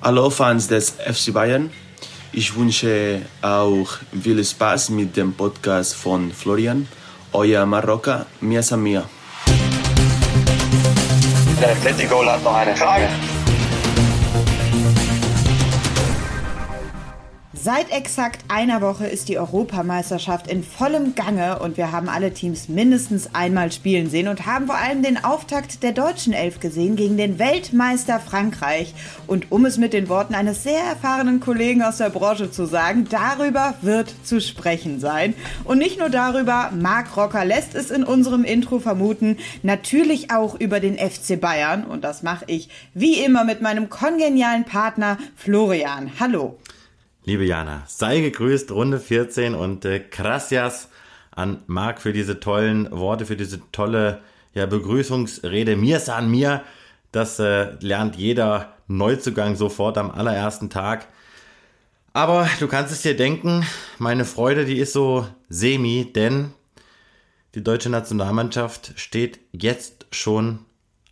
Hallo Fans des FC Bayern. Ich wünsche auch viel Spaß mit dem Podcast von Florian. Euer Marokka, Mia Samia. Der Atletico hat noch eine Frage. Seit exakt einer Woche ist die Europameisterschaft in vollem Gange und wir haben alle Teams mindestens einmal spielen sehen und haben vor allem den Auftakt der deutschen Elf gesehen gegen den Weltmeister Frankreich. Und um es mit den Worten eines sehr erfahrenen Kollegen aus der Branche zu sagen, darüber wird zu sprechen sein. Und nicht nur darüber, Marc Rocker lässt es in unserem Intro vermuten, natürlich auch über den FC Bayern. Und das mache ich wie immer mit meinem kongenialen Partner Florian. Hallo. Liebe Jana, sei gegrüßt, Runde 14 und äh, gracias an Marc für diese tollen Worte, für diese tolle ja, Begrüßungsrede. Mir san mir, das äh, lernt jeder Neuzugang sofort am allerersten Tag. Aber du kannst es dir denken, meine Freude, die ist so semi, denn die deutsche Nationalmannschaft steht jetzt schon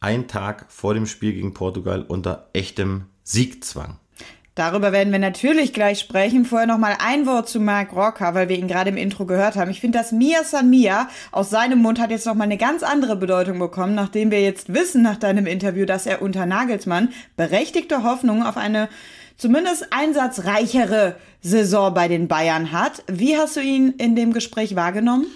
einen Tag vor dem Spiel gegen Portugal unter echtem Siegzwang. Darüber werden wir natürlich gleich sprechen. Vorher noch mal ein Wort zu Mark Rocker, weil wir ihn gerade im Intro gehört haben. Ich finde, das Mia San Mia aus seinem Mund hat jetzt noch mal eine ganz andere Bedeutung bekommen, nachdem wir jetzt wissen nach deinem Interview, dass er unter Nagelsmann berechtigte Hoffnung auf eine zumindest einsatzreichere Saison bei den Bayern hat. Wie hast du ihn in dem Gespräch wahrgenommen?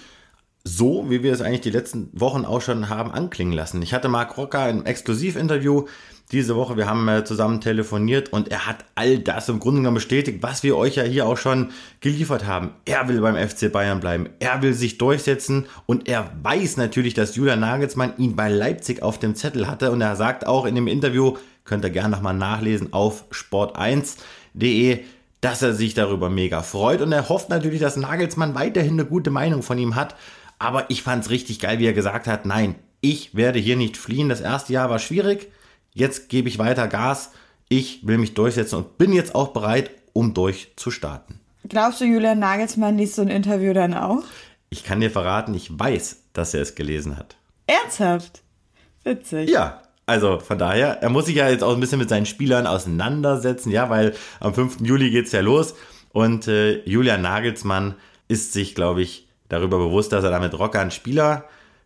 so, wie wir es eigentlich die letzten Wochen auch schon haben anklingen lassen. Ich hatte Mark Rocker im Exklusivinterview diese Woche, wir haben äh, zusammen telefoniert und er hat all das im Grunde genommen bestätigt, was wir euch ja hier auch schon geliefert haben. Er will beim FC Bayern bleiben, er will sich durchsetzen und er weiß natürlich, dass Julian Nagelsmann ihn bei Leipzig auf dem Zettel hatte und er sagt auch in dem Interview, könnt ihr gerne nochmal nachlesen auf sport1.de, dass er sich darüber mega freut und er hofft natürlich, dass Nagelsmann weiterhin eine gute Meinung von ihm hat. Aber ich fand es richtig geil, wie er gesagt hat, nein, ich werde hier nicht fliehen. Das erste Jahr war schwierig jetzt gebe ich weiter Gas, ich will mich durchsetzen und bin jetzt auch bereit, um durchzustarten. Glaubst du, Julian Nagelsmann liest so ein Interview dann auch? Ich kann dir verraten, ich weiß, dass er es gelesen hat. Ernsthaft? Witzig. Ja, also von daher, er muss sich ja jetzt auch ein bisschen mit seinen Spielern auseinandersetzen, ja, weil am 5. Juli geht es ja los und äh, Julian Nagelsmann ist sich, glaube ich, darüber bewusst, dass er damit Rocker einen Spieler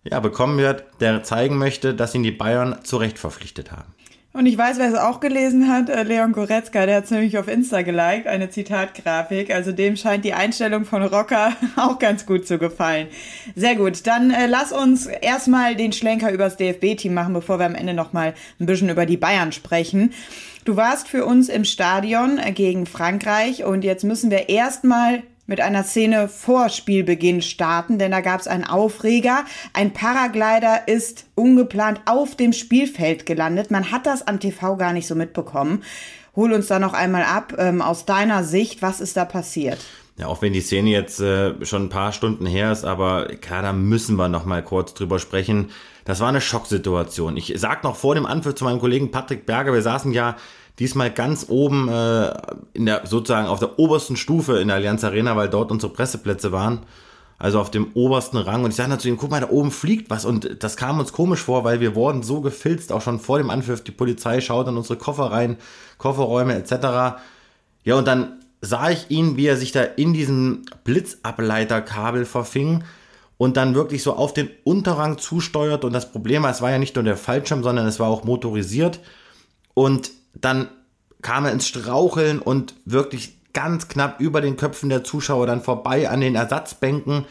ja, bekommen wird, der zeigen möchte, dass ihn die Bayern zu Recht verpflichtet haben. Und ich weiß, wer es auch gelesen hat, äh, Leon Goretzka, der hat es nämlich auf Insta geliked, eine Zitatgrafik. Also dem scheint die Einstellung von Rocker auch ganz gut zu gefallen. Sehr gut, dann äh, lass uns erstmal den Schlenker übers DFB-Team machen, bevor wir am Ende nochmal ein bisschen über die Bayern sprechen. Du warst für uns im Stadion äh, gegen Frankreich und jetzt müssen wir erstmal mit einer Szene vor Spielbeginn starten, denn da gab es einen Aufreger. Ein Paraglider ist ungeplant auf dem Spielfeld gelandet. Man hat das am TV gar nicht so mitbekommen. Hol uns da noch einmal ab ähm, aus deiner Sicht, was ist da passiert? Ja, auch wenn die Szene jetzt äh, schon ein paar Stunden her ist, aber klar, da müssen wir noch mal kurz drüber sprechen. Das war eine Schocksituation. Ich sag noch vor dem Anpfiff zu meinem Kollegen Patrick Berger, wir saßen ja diesmal ganz oben äh, in der sozusagen auf der obersten Stufe in der Allianz Arena, weil dort unsere Presseplätze waren. Also auf dem obersten Rang. Und ich sagte zu ihm, guck mal, da oben fliegt was. Und das kam uns komisch vor, weil wir wurden so gefilzt, auch schon vor dem Anpfiff. Die Polizei schaut in unsere Koffer rein, Kofferräume etc. Ja, und dann sah ich ihn, wie er sich da in diesem Blitzableiterkabel verfing und dann wirklich so auf den Unterrang zusteuert. Und das Problem war, es war ja nicht nur der Fallschirm, sondern es war auch motorisiert. Und dann kam er ins Straucheln und wirklich ganz knapp über den Köpfen der Zuschauer dann vorbei an den Ersatzbänken.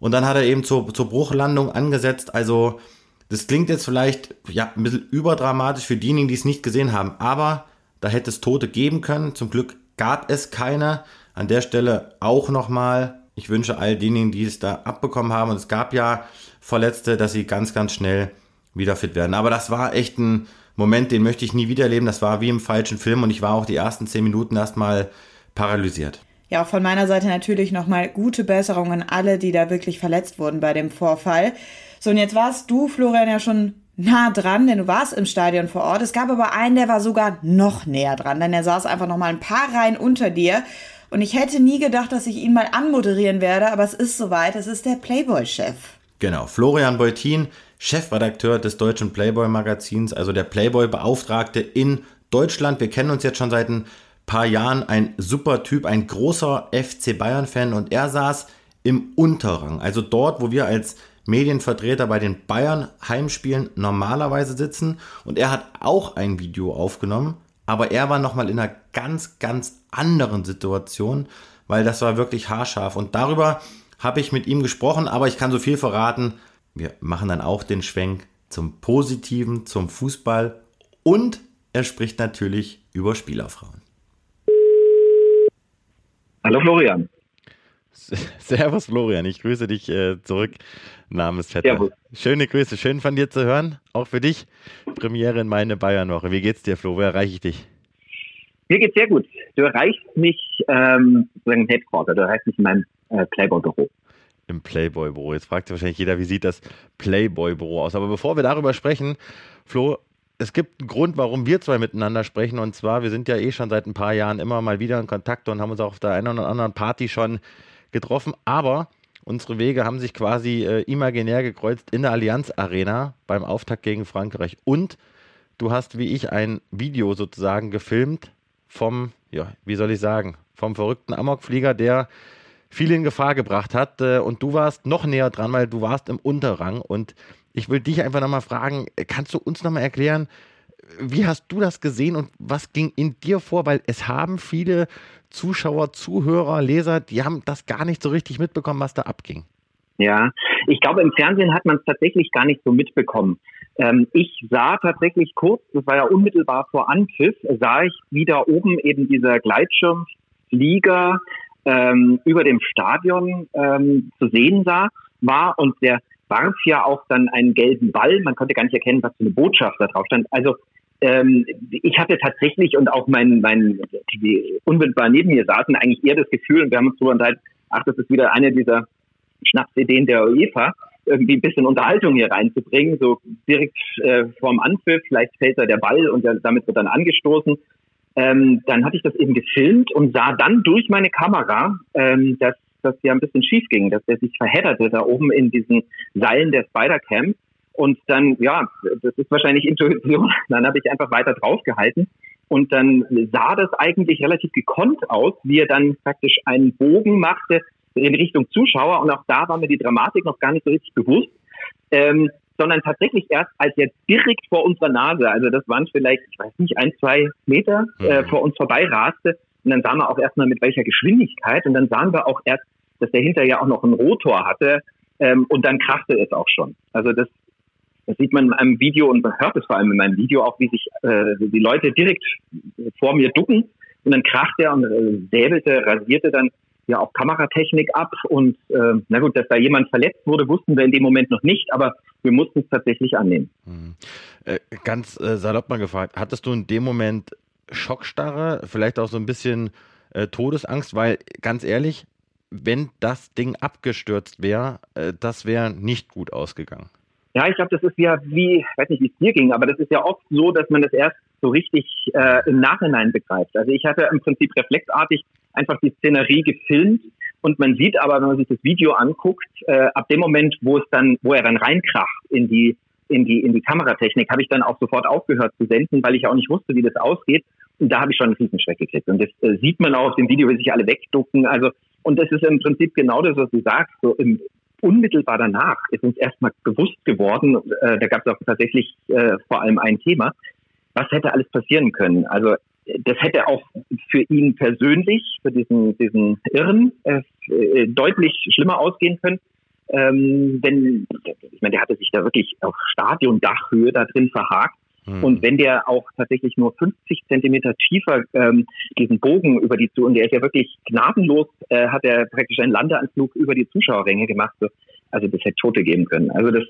Und dann hat er eben zur, zur Bruchlandung angesetzt. Also, das klingt jetzt vielleicht ja, ein bisschen überdramatisch für diejenigen, die es nicht gesehen haben. Aber da hätte es Tote geben können. Zum Glück gab es keine. An der Stelle auch nochmal. Ich wünsche all denjenigen, die es da abbekommen haben. Und es gab ja Verletzte, dass sie ganz, ganz schnell wieder fit werden. Aber das war echt ein, Moment, den möchte ich nie wiederleben. Das war wie im falschen Film und ich war auch die ersten zehn Minuten erstmal paralysiert. Ja, auch von meiner Seite natürlich nochmal gute Besserung an alle, die da wirklich verletzt wurden bei dem Vorfall. So, und jetzt warst du, Florian, ja schon nah dran, denn du warst im Stadion vor Ort. Es gab aber einen, der war sogar noch näher dran, denn er saß einfach nochmal ein paar Reihen unter dir. Und ich hätte nie gedacht, dass ich ihn mal anmoderieren werde, aber es ist soweit. Es ist der Playboy-Chef. Genau, Florian Beutin, Chefredakteur des deutschen Playboy-Magazins, also der Playboy-Beauftragte in Deutschland. Wir kennen uns jetzt schon seit ein paar Jahren. Ein super Typ, ein großer FC Bayern-Fan und er saß im Unterrang, also dort, wo wir als Medienvertreter bei den Bayern Heimspielen normalerweise sitzen und er hat auch ein Video aufgenommen, aber er war nochmal in einer ganz, ganz anderen Situation, weil das war wirklich haarscharf und darüber habe ich mit ihm gesprochen, aber ich kann so viel verraten, wir machen dann auch den Schwenk zum Positiven, zum Fußball und er spricht natürlich über Spielerfrauen. Hallo Florian. Servus Florian, ich grüße dich äh, zurück, Namensvetter. Servus. Schöne Grüße, schön von dir zu hören, auch für dich. Premiere in meine Bayernwoche. Wie geht's dir, Flo? Wo erreiche ich dich? Mir geht's sehr gut. Du erreichst mich ähm, im Headquarter, du erreichst mich in meinem äh, Playboy-Büro. Im Playboy-Büro. Jetzt fragt sich wahrscheinlich jeder, wie sieht das Playboy-Büro aus? Aber bevor wir darüber sprechen, Flo, es gibt einen Grund, warum wir zwei miteinander sprechen. Und zwar, wir sind ja eh schon seit ein paar Jahren immer mal wieder in Kontakt und haben uns auch auf der einen oder anderen Party schon getroffen, aber unsere Wege haben sich quasi äh, imaginär gekreuzt in der Allianz Arena beim Auftakt gegen Frankreich. Und du hast, wie ich, ein Video sozusagen gefilmt vom, ja, wie soll ich sagen, vom verrückten Amokflieger, der viel in Gefahr gebracht hat. Äh, und du warst noch näher dran, weil du warst im Unterrang. Und ich will dich einfach nochmal fragen, kannst du uns nochmal erklären, wie hast du das gesehen und was ging in dir vor? Weil es haben viele Zuschauer, Zuhörer, Leser, die haben das gar nicht so richtig mitbekommen, was da abging. Ja, ich glaube, im Fernsehen hat man es tatsächlich gar nicht so mitbekommen. Ähm, ich sah tatsächlich kurz, das war ja unmittelbar vor Anpfiff, sah ich, wie da oben eben dieser Gleitschirmflieger ähm, über dem Stadion ähm, zu sehen sah, war und der warf ja auch dann einen gelben Ball. Man konnte gar nicht erkennen, was für eine Botschaft da drauf stand. Also ähm, ich hatte tatsächlich und auch mein, mein die unmittelbar neben mir saßen eigentlich eher das Gefühl, und wir haben uns darüber unterhalten, ach, das ist wieder eine dieser Schnapsideen der UEFA, irgendwie ein bisschen Unterhaltung hier reinzubringen, so direkt äh, vorm Anpfiff, vielleicht fällt da der Ball und der, damit wird dann angestoßen. Ähm, dann hatte ich das eben gefilmt und sah dann durch meine Kamera, ähm, dass das ja ein bisschen schief ging, dass der sich verhedderte da oben in diesen Seilen der Spider-Cam und dann, ja, das ist wahrscheinlich Intuition. Dann habe ich einfach weiter draufgehalten. Und dann sah das eigentlich relativ gekonnt aus, wie er dann praktisch einen Bogen machte in Richtung Zuschauer. Und auch da war mir die Dramatik noch gar nicht so richtig bewusst. Ähm, sondern tatsächlich erst, als er direkt vor unserer Nase, also das waren vielleicht, ich weiß nicht, ein, zwei Meter äh, mhm. vor uns vorbei raste. Und dann sahen wir auch erstmal mit welcher Geschwindigkeit. Und dann sahen wir auch erst, dass der hinterher auch noch einen Rotor hatte. Ähm, und dann krachte es auch schon. Also das das sieht man in einem Video und man hört es vor allem in meinem Video auch, wie sich äh, die Leute direkt vor mir ducken und dann kracht er und äh, säbelte, rasierte dann ja auch Kameratechnik ab und äh, na gut, dass da jemand verletzt wurde, wussten wir in dem Moment noch nicht, aber wir mussten es tatsächlich annehmen. Mhm. Äh, ganz äh, salopp mal gefragt, hattest du in dem Moment Schockstarre, vielleicht auch so ein bisschen äh, Todesangst, weil ganz ehrlich, wenn das Ding abgestürzt wäre, äh, das wäre nicht gut ausgegangen. Ja, ich glaube, das ist ja wie, ich weiß nicht, wie es dir ging, aber das ist ja oft so, dass man das erst so richtig äh, im Nachhinein begreift. Also ich hatte im Prinzip reflexartig einfach die Szenerie gefilmt und man sieht aber, wenn man sich das Video anguckt, äh, ab dem Moment, wo es dann, wo er dann reinkracht in die in die in die Kameratechnik, habe ich dann auch sofort aufgehört zu senden, weil ich auch nicht wusste, wie das ausgeht. Und da habe ich schon einen Riesenschreck gekriegt. Und das äh, sieht man auch auf dem Video, wie sich alle wegducken. Also und das ist im Prinzip genau das, was du sagst. So im, unmittelbar danach ist uns erstmal bewusst geworden, äh, da gab es auch tatsächlich äh, vor allem ein Thema, was hätte alles passieren können. Also das hätte auch für ihn persönlich, für diesen, diesen Irren, äh, deutlich schlimmer ausgehen können. Ähm, denn ich meine, der hatte sich da wirklich auf Stadiondachhöhe da drin verhakt. Mhm. Und wenn der auch tatsächlich nur 50 Zentimeter tiefer ähm, diesen Bogen über die zu und der ist ja wirklich gnadenlos, äh, hat er praktisch einen Landeanflug über die Zuschauerränge gemacht. So. Also das hätte Tote geben können. Also das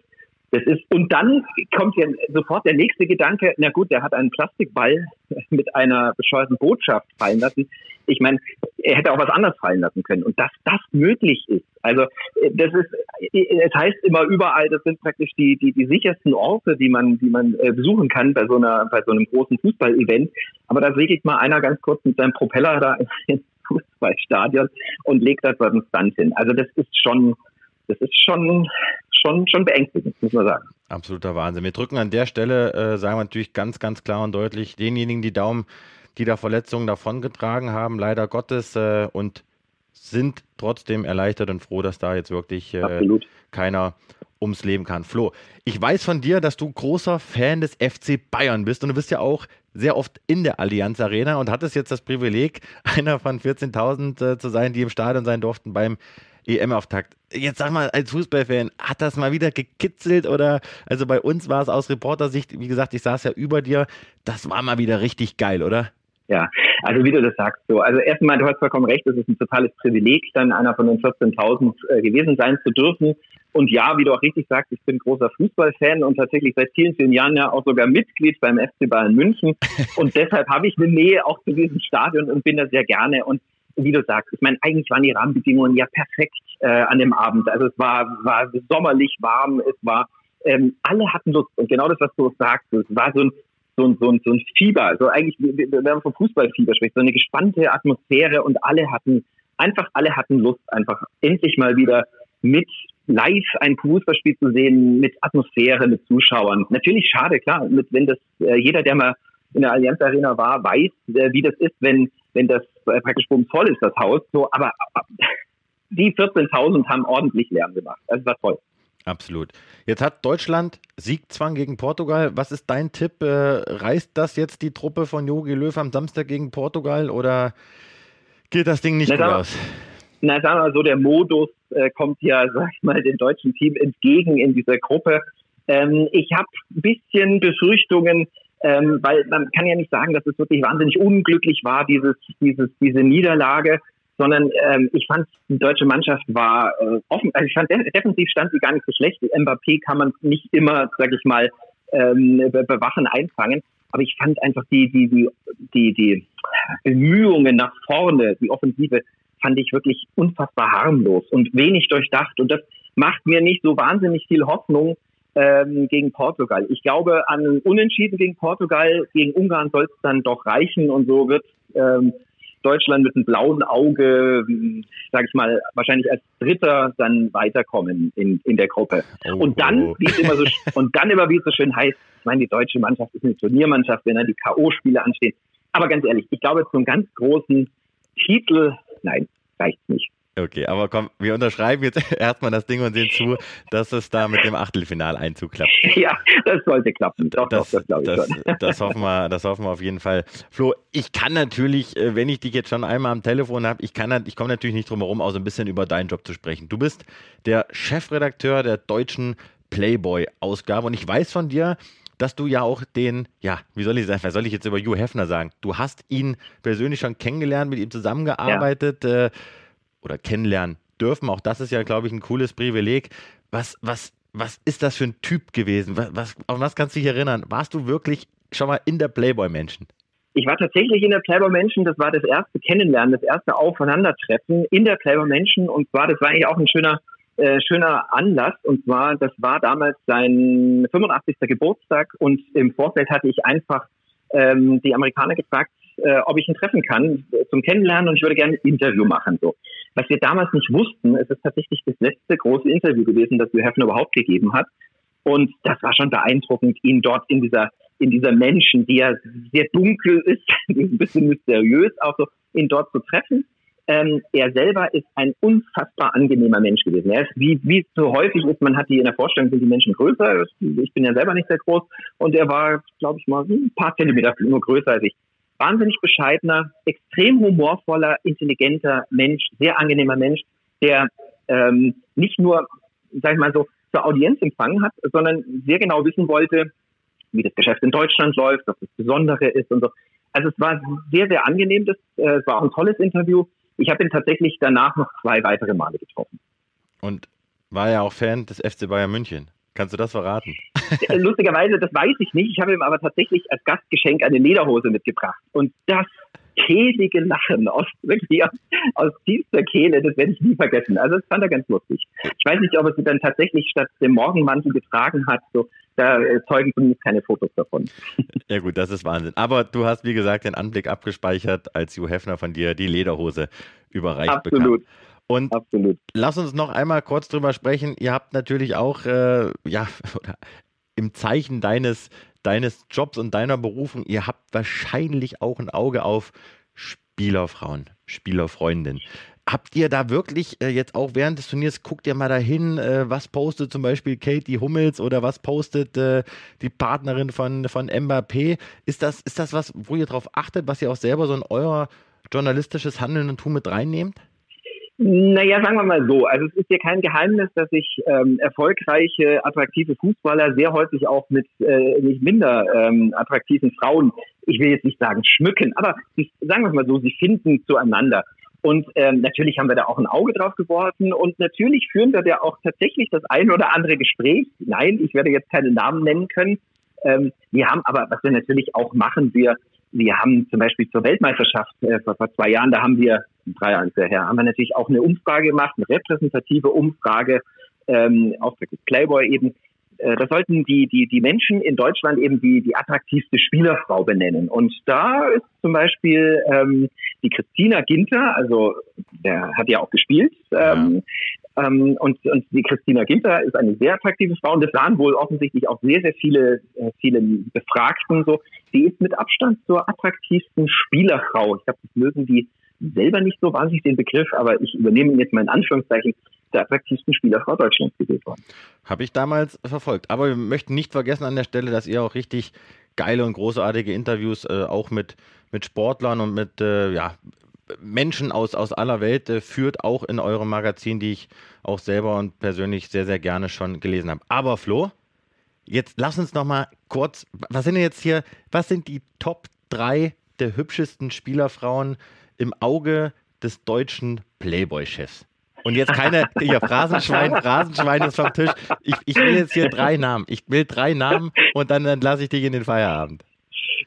das ist, und dann kommt ja sofort der nächste Gedanke, na gut, der hat einen Plastikball mit einer bescheuerten Botschaft fallen lassen. Ich meine, er hätte auch was anderes fallen lassen können. Und dass das möglich ist, also das ist, es heißt immer überall, das sind praktisch die, die, die sichersten Orte, die man, die man äh, besuchen kann bei so einer, bei so einem großen Fußballevent. Aber da segelt mal einer ganz kurz mit seinem Propeller da ins Fußballstadion und legt da so einen Stunt hin. Also das ist schon, das ist schon, schon, schon beängstigend, muss man sagen. Absoluter Wahnsinn. Wir drücken an der Stelle, äh, sagen wir natürlich ganz, ganz klar und deutlich, denjenigen die Daumen, die da Verletzungen davongetragen haben, leider Gottes, äh, und sind trotzdem erleichtert und froh, dass da jetzt wirklich äh, keiner ums Leben kann. Flo, ich weiß von dir, dass du großer Fan des FC Bayern bist und du bist ja auch sehr oft in der Allianz Arena und hattest jetzt das Privileg, einer von 14.000 äh, zu sein, die im Stadion sein durften beim EM-Auftakt. Jetzt sag mal, als Fußballfan, hat das mal wieder gekitzelt oder, also bei uns war es aus Reportersicht, wie gesagt, ich saß ja über dir, das war mal wieder richtig geil, oder? Ja, also wie du das sagst, so. Also erstmal, du hast vollkommen recht, es ist ein totales Privileg, dann einer von den 14.000 äh, gewesen sein zu dürfen. Und ja, wie du auch richtig sagst, ich bin großer Fußballfan und tatsächlich seit vielen, vielen Jahren ja auch sogar Mitglied beim FC Bayern München. Und deshalb habe ich eine Nähe auch zu diesem Stadion und bin da sehr gerne. Und wie du sagst, ich meine, eigentlich waren die Rahmenbedingungen ja perfekt äh, an dem Abend. Also es war, war sommerlich warm, es war, ähm, alle hatten Lust. Und genau das, was du sagst, es war so ein so ein, so ein, so ein Fieber, so eigentlich, wenn man vom Fußballfieber spricht, so eine gespannte Atmosphäre und alle hatten, einfach alle hatten Lust, einfach endlich mal wieder mit live ein Fußballspiel zu sehen, mit Atmosphäre, mit Zuschauern. Natürlich schade, klar, mit, wenn das, äh, jeder, der mal in der Allianz Arena war, weiß, äh, wie das ist, wenn, wenn das äh, praktisch voll ist, das Haus, so, aber, die 14.000 haben ordentlich Lärm gemacht. Das war toll. Absolut. Jetzt hat Deutschland Siegzwang gegen Portugal. Was ist dein Tipp? Äh, reißt das jetzt die Truppe von Jogi Löw am Samstag gegen Portugal oder geht das Ding nicht na, gut aus? Na, sagen wir mal so, der Modus äh, kommt ja, sag ich mal, dem deutschen Team entgegen in dieser Gruppe. Ähm, ich habe ein bisschen Befürchtungen, ähm, weil man kann ja nicht sagen, dass es wirklich wahnsinnig unglücklich war, dieses, dieses, diese Niederlage sondern ähm, ich fand, die deutsche Mannschaft war äh, offen, also ich fand, defensiv stand sie gar nicht so schlecht. Mbappé kann man nicht immer, sag ich mal, ähm, bewachen, einfangen. Aber ich fand einfach die, die, die, die, die Bemühungen nach vorne, die Offensive, fand ich wirklich unfassbar harmlos und wenig durchdacht. Und das macht mir nicht so wahnsinnig viel Hoffnung ähm, gegen Portugal. Ich glaube, an Unentschieden gegen Portugal, gegen Ungarn soll es dann doch reichen und so wird ähm, Deutschland mit einem blauen Auge, sage ich mal, wahrscheinlich als Dritter dann weiterkommen in, in der Gruppe. Oh, und dann, oh. wie es immer so und dann immer wie es so schön heißt, ich meine, die deutsche Mannschaft ist eine Turniermannschaft, wenn dann die K.O.-Spiele anstehen. Aber ganz ehrlich, ich glaube, zum ganz großen Titel, nein, reicht nicht. Okay, aber komm, wir unterschreiben jetzt erstmal das Ding und sehen zu, dass es da mit dem Achtelfinaleinzug klappt. Ja, das sollte klappen. Doch, das, doch, das glaube ich das, schon. Das hoffen, wir, das hoffen wir auf jeden Fall. Flo, ich kann natürlich, äh, wenn ich dich jetzt schon einmal am Telefon habe, ich, ich komme natürlich nicht drum herum, auch so ein bisschen über deinen Job zu sprechen. Du bist der Chefredakteur der deutschen Playboy-Ausgabe und ich weiß von dir, dass du ja auch den, ja, wie soll ich sagen, was soll ich jetzt über Hugh Hefner sagen? Du hast ihn persönlich schon kennengelernt, mit ihm zusammengearbeitet. Ja. Äh, oder kennenlernen dürfen. Auch das ist ja, glaube ich, ein cooles Privileg. Was, was, was ist das für ein Typ gewesen? Was, was, auf was kannst du dich erinnern? Warst du wirklich schon mal in der Playboy-Menschen? Ich war tatsächlich in der Playboy Menschen. Das war das erste Kennenlernen, das erste Aufeinandertreffen in der Playboy Menschen. Und zwar, das war eigentlich auch ein schöner, äh, schöner Anlass. Und zwar, das war damals sein 85. Geburtstag. Und im Vorfeld hatte ich einfach ähm, die Amerikaner gefragt, äh, ob ich ihn treffen kann zum Kennenlernen und ich würde gerne ein Interview machen. So. Was wir damals nicht wussten, es ist tatsächlich das letzte große Interview gewesen, das Hugh Hefner überhaupt gegeben hat. Und das war schon beeindruckend, ihn dort in dieser, in dieser Menschen, die ja sehr dunkel ist, ein bisschen mysteriös, auch so, ihn dort zu treffen. Ähm, er selber ist ein unfassbar angenehmer Mensch gewesen. Er ist, wie, wie so häufig ist, man hat die in der Vorstellung, sind die Menschen größer. Ich bin ja selber nicht sehr groß. Und er war, glaube ich mal, ein paar Zentimeter nur größer als ich wahnsinnig bescheidener, extrem humorvoller, intelligenter Mensch, sehr angenehmer Mensch, der ähm, nicht nur, sag ich mal so, zur Audienz empfangen hat, sondern sehr genau wissen wollte, wie das Geschäft in Deutschland läuft, was das Besondere ist und so. Also es war sehr, sehr angenehm, das, äh, es war auch ein tolles Interview. Ich habe ihn tatsächlich danach noch zwei weitere Male getroffen. Und war ja auch Fan des FC Bayern München. Kannst du das verraten? Äh, lustigerweise, das weiß ich nicht. Ich habe ihm aber tatsächlich als Gastgeschenk eine Lederhose mitgebracht. Und das kehlige Lachen aus, wirklich aus, aus tiefster Kehle, das werde ich nie vergessen. Also das fand er ganz lustig. Ich weiß nicht, ob er sie dann tatsächlich statt dem Morgenmantel getragen hat. So, da zeugen zumindest keine Fotos davon. Ja gut, das ist Wahnsinn. Aber du hast, wie gesagt, den Anblick abgespeichert, als Hugh Hefner von dir die Lederhose überreicht Absolut. bekam. Und Absolut. lass uns noch einmal kurz drüber sprechen. Ihr habt natürlich auch, äh, ja, im Zeichen deines, deines Jobs und deiner Berufung, ihr habt wahrscheinlich auch ein Auge auf Spielerfrauen, Spielerfreundinnen. Habt ihr da wirklich äh, jetzt auch während des Turniers, guckt ihr mal dahin, äh, was postet zum Beispiel Katie Hummels oder was postet äh, die Partnerin von, von Mbappé? Ist das, ist das was, wo ihr darauf achtet, was ihr auch selber so in euer journalistisches Handeln und Tun mit reinnehmt? Naja, sagen wir mal so. Also es ist ja kein Geheimnis, dass sich ähm, erfolgreiche, attraktive Fußballer sehr häufig auch mit äh, nicht minder ähm, attraktiven Frauen, ich will jetzt nicht sagen schmücken, aber sie, sagen wir mal so, sie finden zueinander. Und ähm, natürlich haben wir da auch ein Auge drauf geworfen und natürlich führen wir da auch tatsächlich das ein oder andere Gespräch. Nein, ich werde jetzt keine Namen nennen können. Ähm, wir haben aber, was wir natürlich auch machen, wir wir haben zum Beispiel zur Weltmeisterschaft äh, vor, vor zwei Jahren, da haben wir, drei Jahre her, haben wir natürlich auch eine Umfrage gemacht, eine repräsentative Umfrage, ähm, auf Playboy eben, äh, da sollten die, die, die Menschen in Deutschland eben die, die attraktivste Spielerfrau benennen. Und da ist zum Beispiel ähm, die Christina Ginter, also der hat ja auch gespielt, ähm. Ähm, und, und die Christina Ginter ist eine sehr attraktive Frau und das waren wohl offensichtlich auch sehr, sehr viele, äh, viele Befragten so. Die ist mit Abstand zur attraktivsten Spielerfrau. Ich glaube, das mögen die selber nicht so wahnsinnig den Begriff, aber ich übernehme jetzt mal in Anführungszeichen der attraktivsten Spielerfrau Deutschlands gewählt worden. Habe ich damals verfolgt. Aber wir möchten nicht vergessen an der Stelle, dass ihr auch richtig geile und großartige Interviews äh, auch mit, mit Sportlern und mit äh, ja, Menschen aus, aus aller Welt äh, führt, auch in eurem Magazin, die ich auch selber und persönlich sehr, sehr gerne schon gelesen habe. Aber Flo, jetzt lass uns noch mal kurz, was sind denn jetzt hier, was sind die Top 3 der hübschesten Spielerfrauen im Auge des deutschen Playboy-Chefs? Und jetzt keine, hier, Phrasenschwein, Phrasenschwein ist vom Tisch. Ich, ich will jetzt hier drei Namen. Ich will drei Namen und dann, dann lasse ich dich in den Feierabend.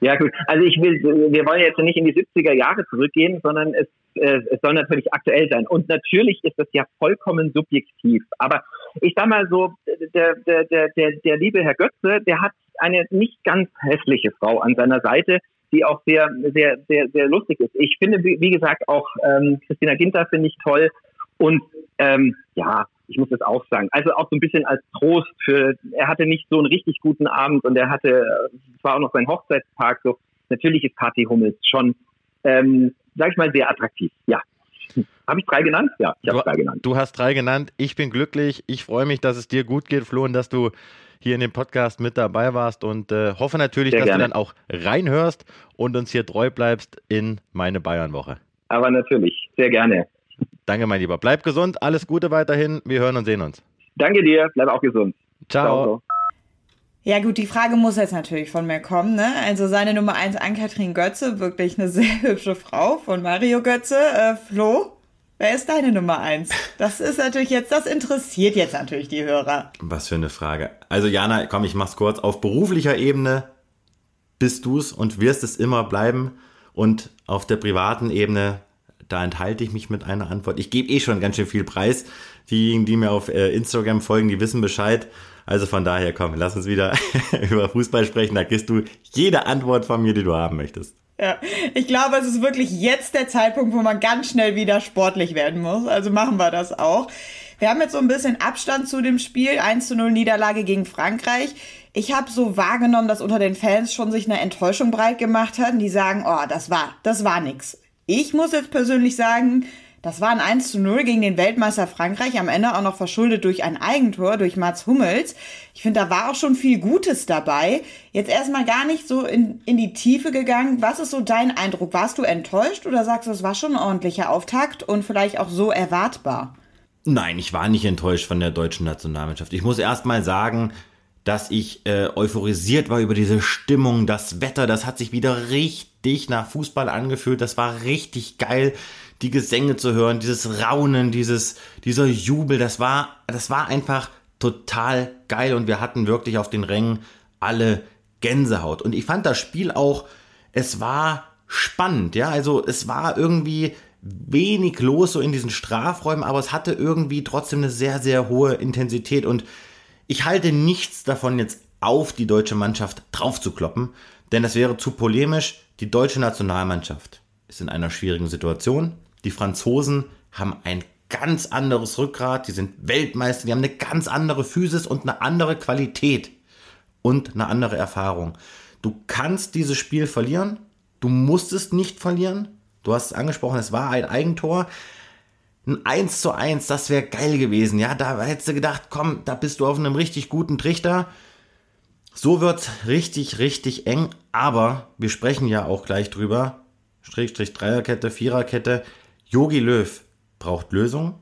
Ja, gut. Also ich will, wir wollen jetzt nicht in die 70er Jahre zurückgehen, sondern es, äh, es soll natürlich aktuell sein. Und natürlich ist das ja vollkommen subjektiv. Aber ich sag mal so, der, der, der, der, der liebe Herr Götze, der hat eine nicht ganz hässliche Frau an seiner Seite, die auch sehr, sehr, sehr, sehr lustig ist. Ich finde, wie gesagt, auch ähm, Christina Ginter finde ich toll. Und ähm, ja, ich muss das auch sagen. Also auch so ein bisschen als Trost für, er hatte nicht so einen richtig guten Abend und er hatte, es war auch noch sein Hochzeitstag, so natürlich ist Kathi Hummels schon, ähm, sag ich mal, sehr attraktiv, ja. Habe ich drei genannt? Ja, ich habe drei genannt. Du hast drei genannt. Ich bin glücklich. Ich freue mich, dass es dir gut geht, Flo, und dass du hier in dem Podcast mit dabei warst und äh, hoffe natürlich, Sehr dass gerne. du dann auch reinhörst und uns hier treu bleibst in meine Bayernwoche. Aber natürlich, sehr gerne. Danke, mein Lieber. Bleib gesund, alles Gute weiterhin. Wir hören und sehen uns. Danke dir, bleib auch gesund. Ciao. Ciao. Ja gut, die Frage muss jetzt natürlich von mir kommen. Ne? Also seine Nummer 1, Ann-Kathrin Götze, wirklich eine sehr hübsche Frau von Mario Götze. Äh, Flo, wer ist deine Nummer 1? Das ist natürlich jetzt, das interessiert jetzt natürlich die Hörer. Was für eine Frage. Also Jana, komm, ich mach's kurz. Auf beruflicher Ebene bist du's und wirst es immer bleiben. Und auf der privaten Ebene da enthalte ich mich mit einer Antwort. Ich gebe eh schon ganz schön viel Preis. Diejenigen, die mir auf äh, Instagram folgen, die wissen Bescheid. Also von daher, komm, lass uns wieder über Fußball sprechen. Da kriegst du jede Antwort von mir, die du haben möchtest. Ja, ich glaube, es ist wirklich jetzt der Zeitpunkt, wo man ganz schnell wieder sportlich werden muss. Also machen wir das auch. Wir haben jetzt so ein bisschen Abstand zu dem Spiel. 1 zu 0 Niederlage gegen Frankreich. Ich habe so wahrgenommen, dass unter den Fans schon sich eine Enttäuschung breit gemacht hat. Die sagen, oh, das war, das war nix. Ich muss jetzt persönlich sagen, das war ein 1 zu 0 gegen den Weltmeister Frankreich, am Ende auch noch verschuldet durch ein Eigentor, durch Mats Hummels. Ich finde, da war auch schon viel Gutes dabei. Jetzt erstmal gar nicht so in, in die Tiefe gegangen. Was ist so dein Eindruck? Warst du enttäuscht oder sagst du, es war schon ein ordentlicher Auftakt und vielleicht auch so erwartbar? Nein, ich war nicht enttäuscht von der deutschen Nationalmannschaft. Ich muss erstmal sagen, dass ich äh, euphorisiert war über diese Stimmung, das Wetter, das hat sich wieder richtig nach Fußball angefühlt, das war richtig geil, die Gesänge zu hören, dieses Raunen, dieses, dieser Jubel, das war, das war einfach total geil und wir hatten wirklich auf den Rängen alle Gänsehaut. Und ich fand das Spiel auch, es war spannend, ja, also es war irgendwie wenig los so in diesen Strafräumen, aber es hatte irgendwie trotzdem eine sehr, sehr hohe Intensität. Und ich halte nichts davon, jetzt auf die deutsche Mannschaft draufzukloppen, denn das wäre zu polemisch. Die deutsche Nationalmannschaft ist in einer schwierigen Situation. Die Franzosen haben ein ganz anderes Rückgrat, die sind Weltmeister, die haben eine ganz andere Physis und eine andere Qualität. und eine andere Erfahrung. Du kannst dieses Spiel verlieren, du musst es nicht verlieren. Du hast es angesprochen, es war ein Eigentor. Ein 1 zu 1, das wäre geil gewesen. Ja, da hättest du gedacht, komm, da bist du auf einem richtig guten Trichter. So wird's richtig, richtig eng. Aber wir sprechen ja auch gleich drüber. Strich, Dreierkette, Viererkette. Yogi Löw braucht Lösungen,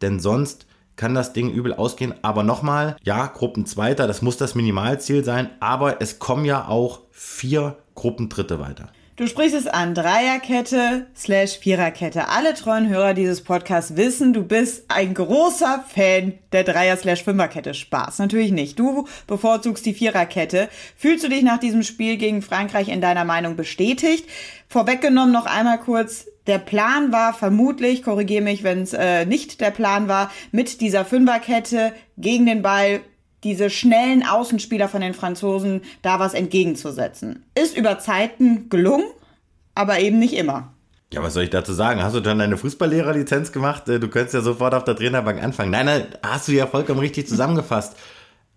denn sonst kann das Ding übel ausgehen. Aber nochmal, ja, Gruppenzweiter, das muss das Minimalziel sein, aber es kommen ja auch vier Gruppendritte weiter. Du sprichst es an, Dreierkette slash Viererkette. Alle treuen Hörer dieses Podcasts wissen, du bist ein großer Fan der Dreier slash Fünferkette. Spaß, natürlich nicht. Du bevorzugst die Viererkette. Fühlst du dich nach diesem Spiel gegen Frankreich in deiner Meinung bestätigt? Vorweggenommen noch einmal kurz, der Plan war vermutlich, korrigiere mich, wenn es äh, nicht der Plan war, mit dieser Fünferkette gegen den Ball diese schnellen Außenspieler von den Franzosen da was entgegenzusetzen. Ist über Zeiten gelungen, aber eben nicht immer. Ja, was soll ich dazu sagen? Hast du dann deine Fußballlehrerlizenz gemacht? Äh, du könntest ja sofort auf der Trainerbank anfangen. Nein, nein, hast du ja vollkommen richtig zusammengefasst.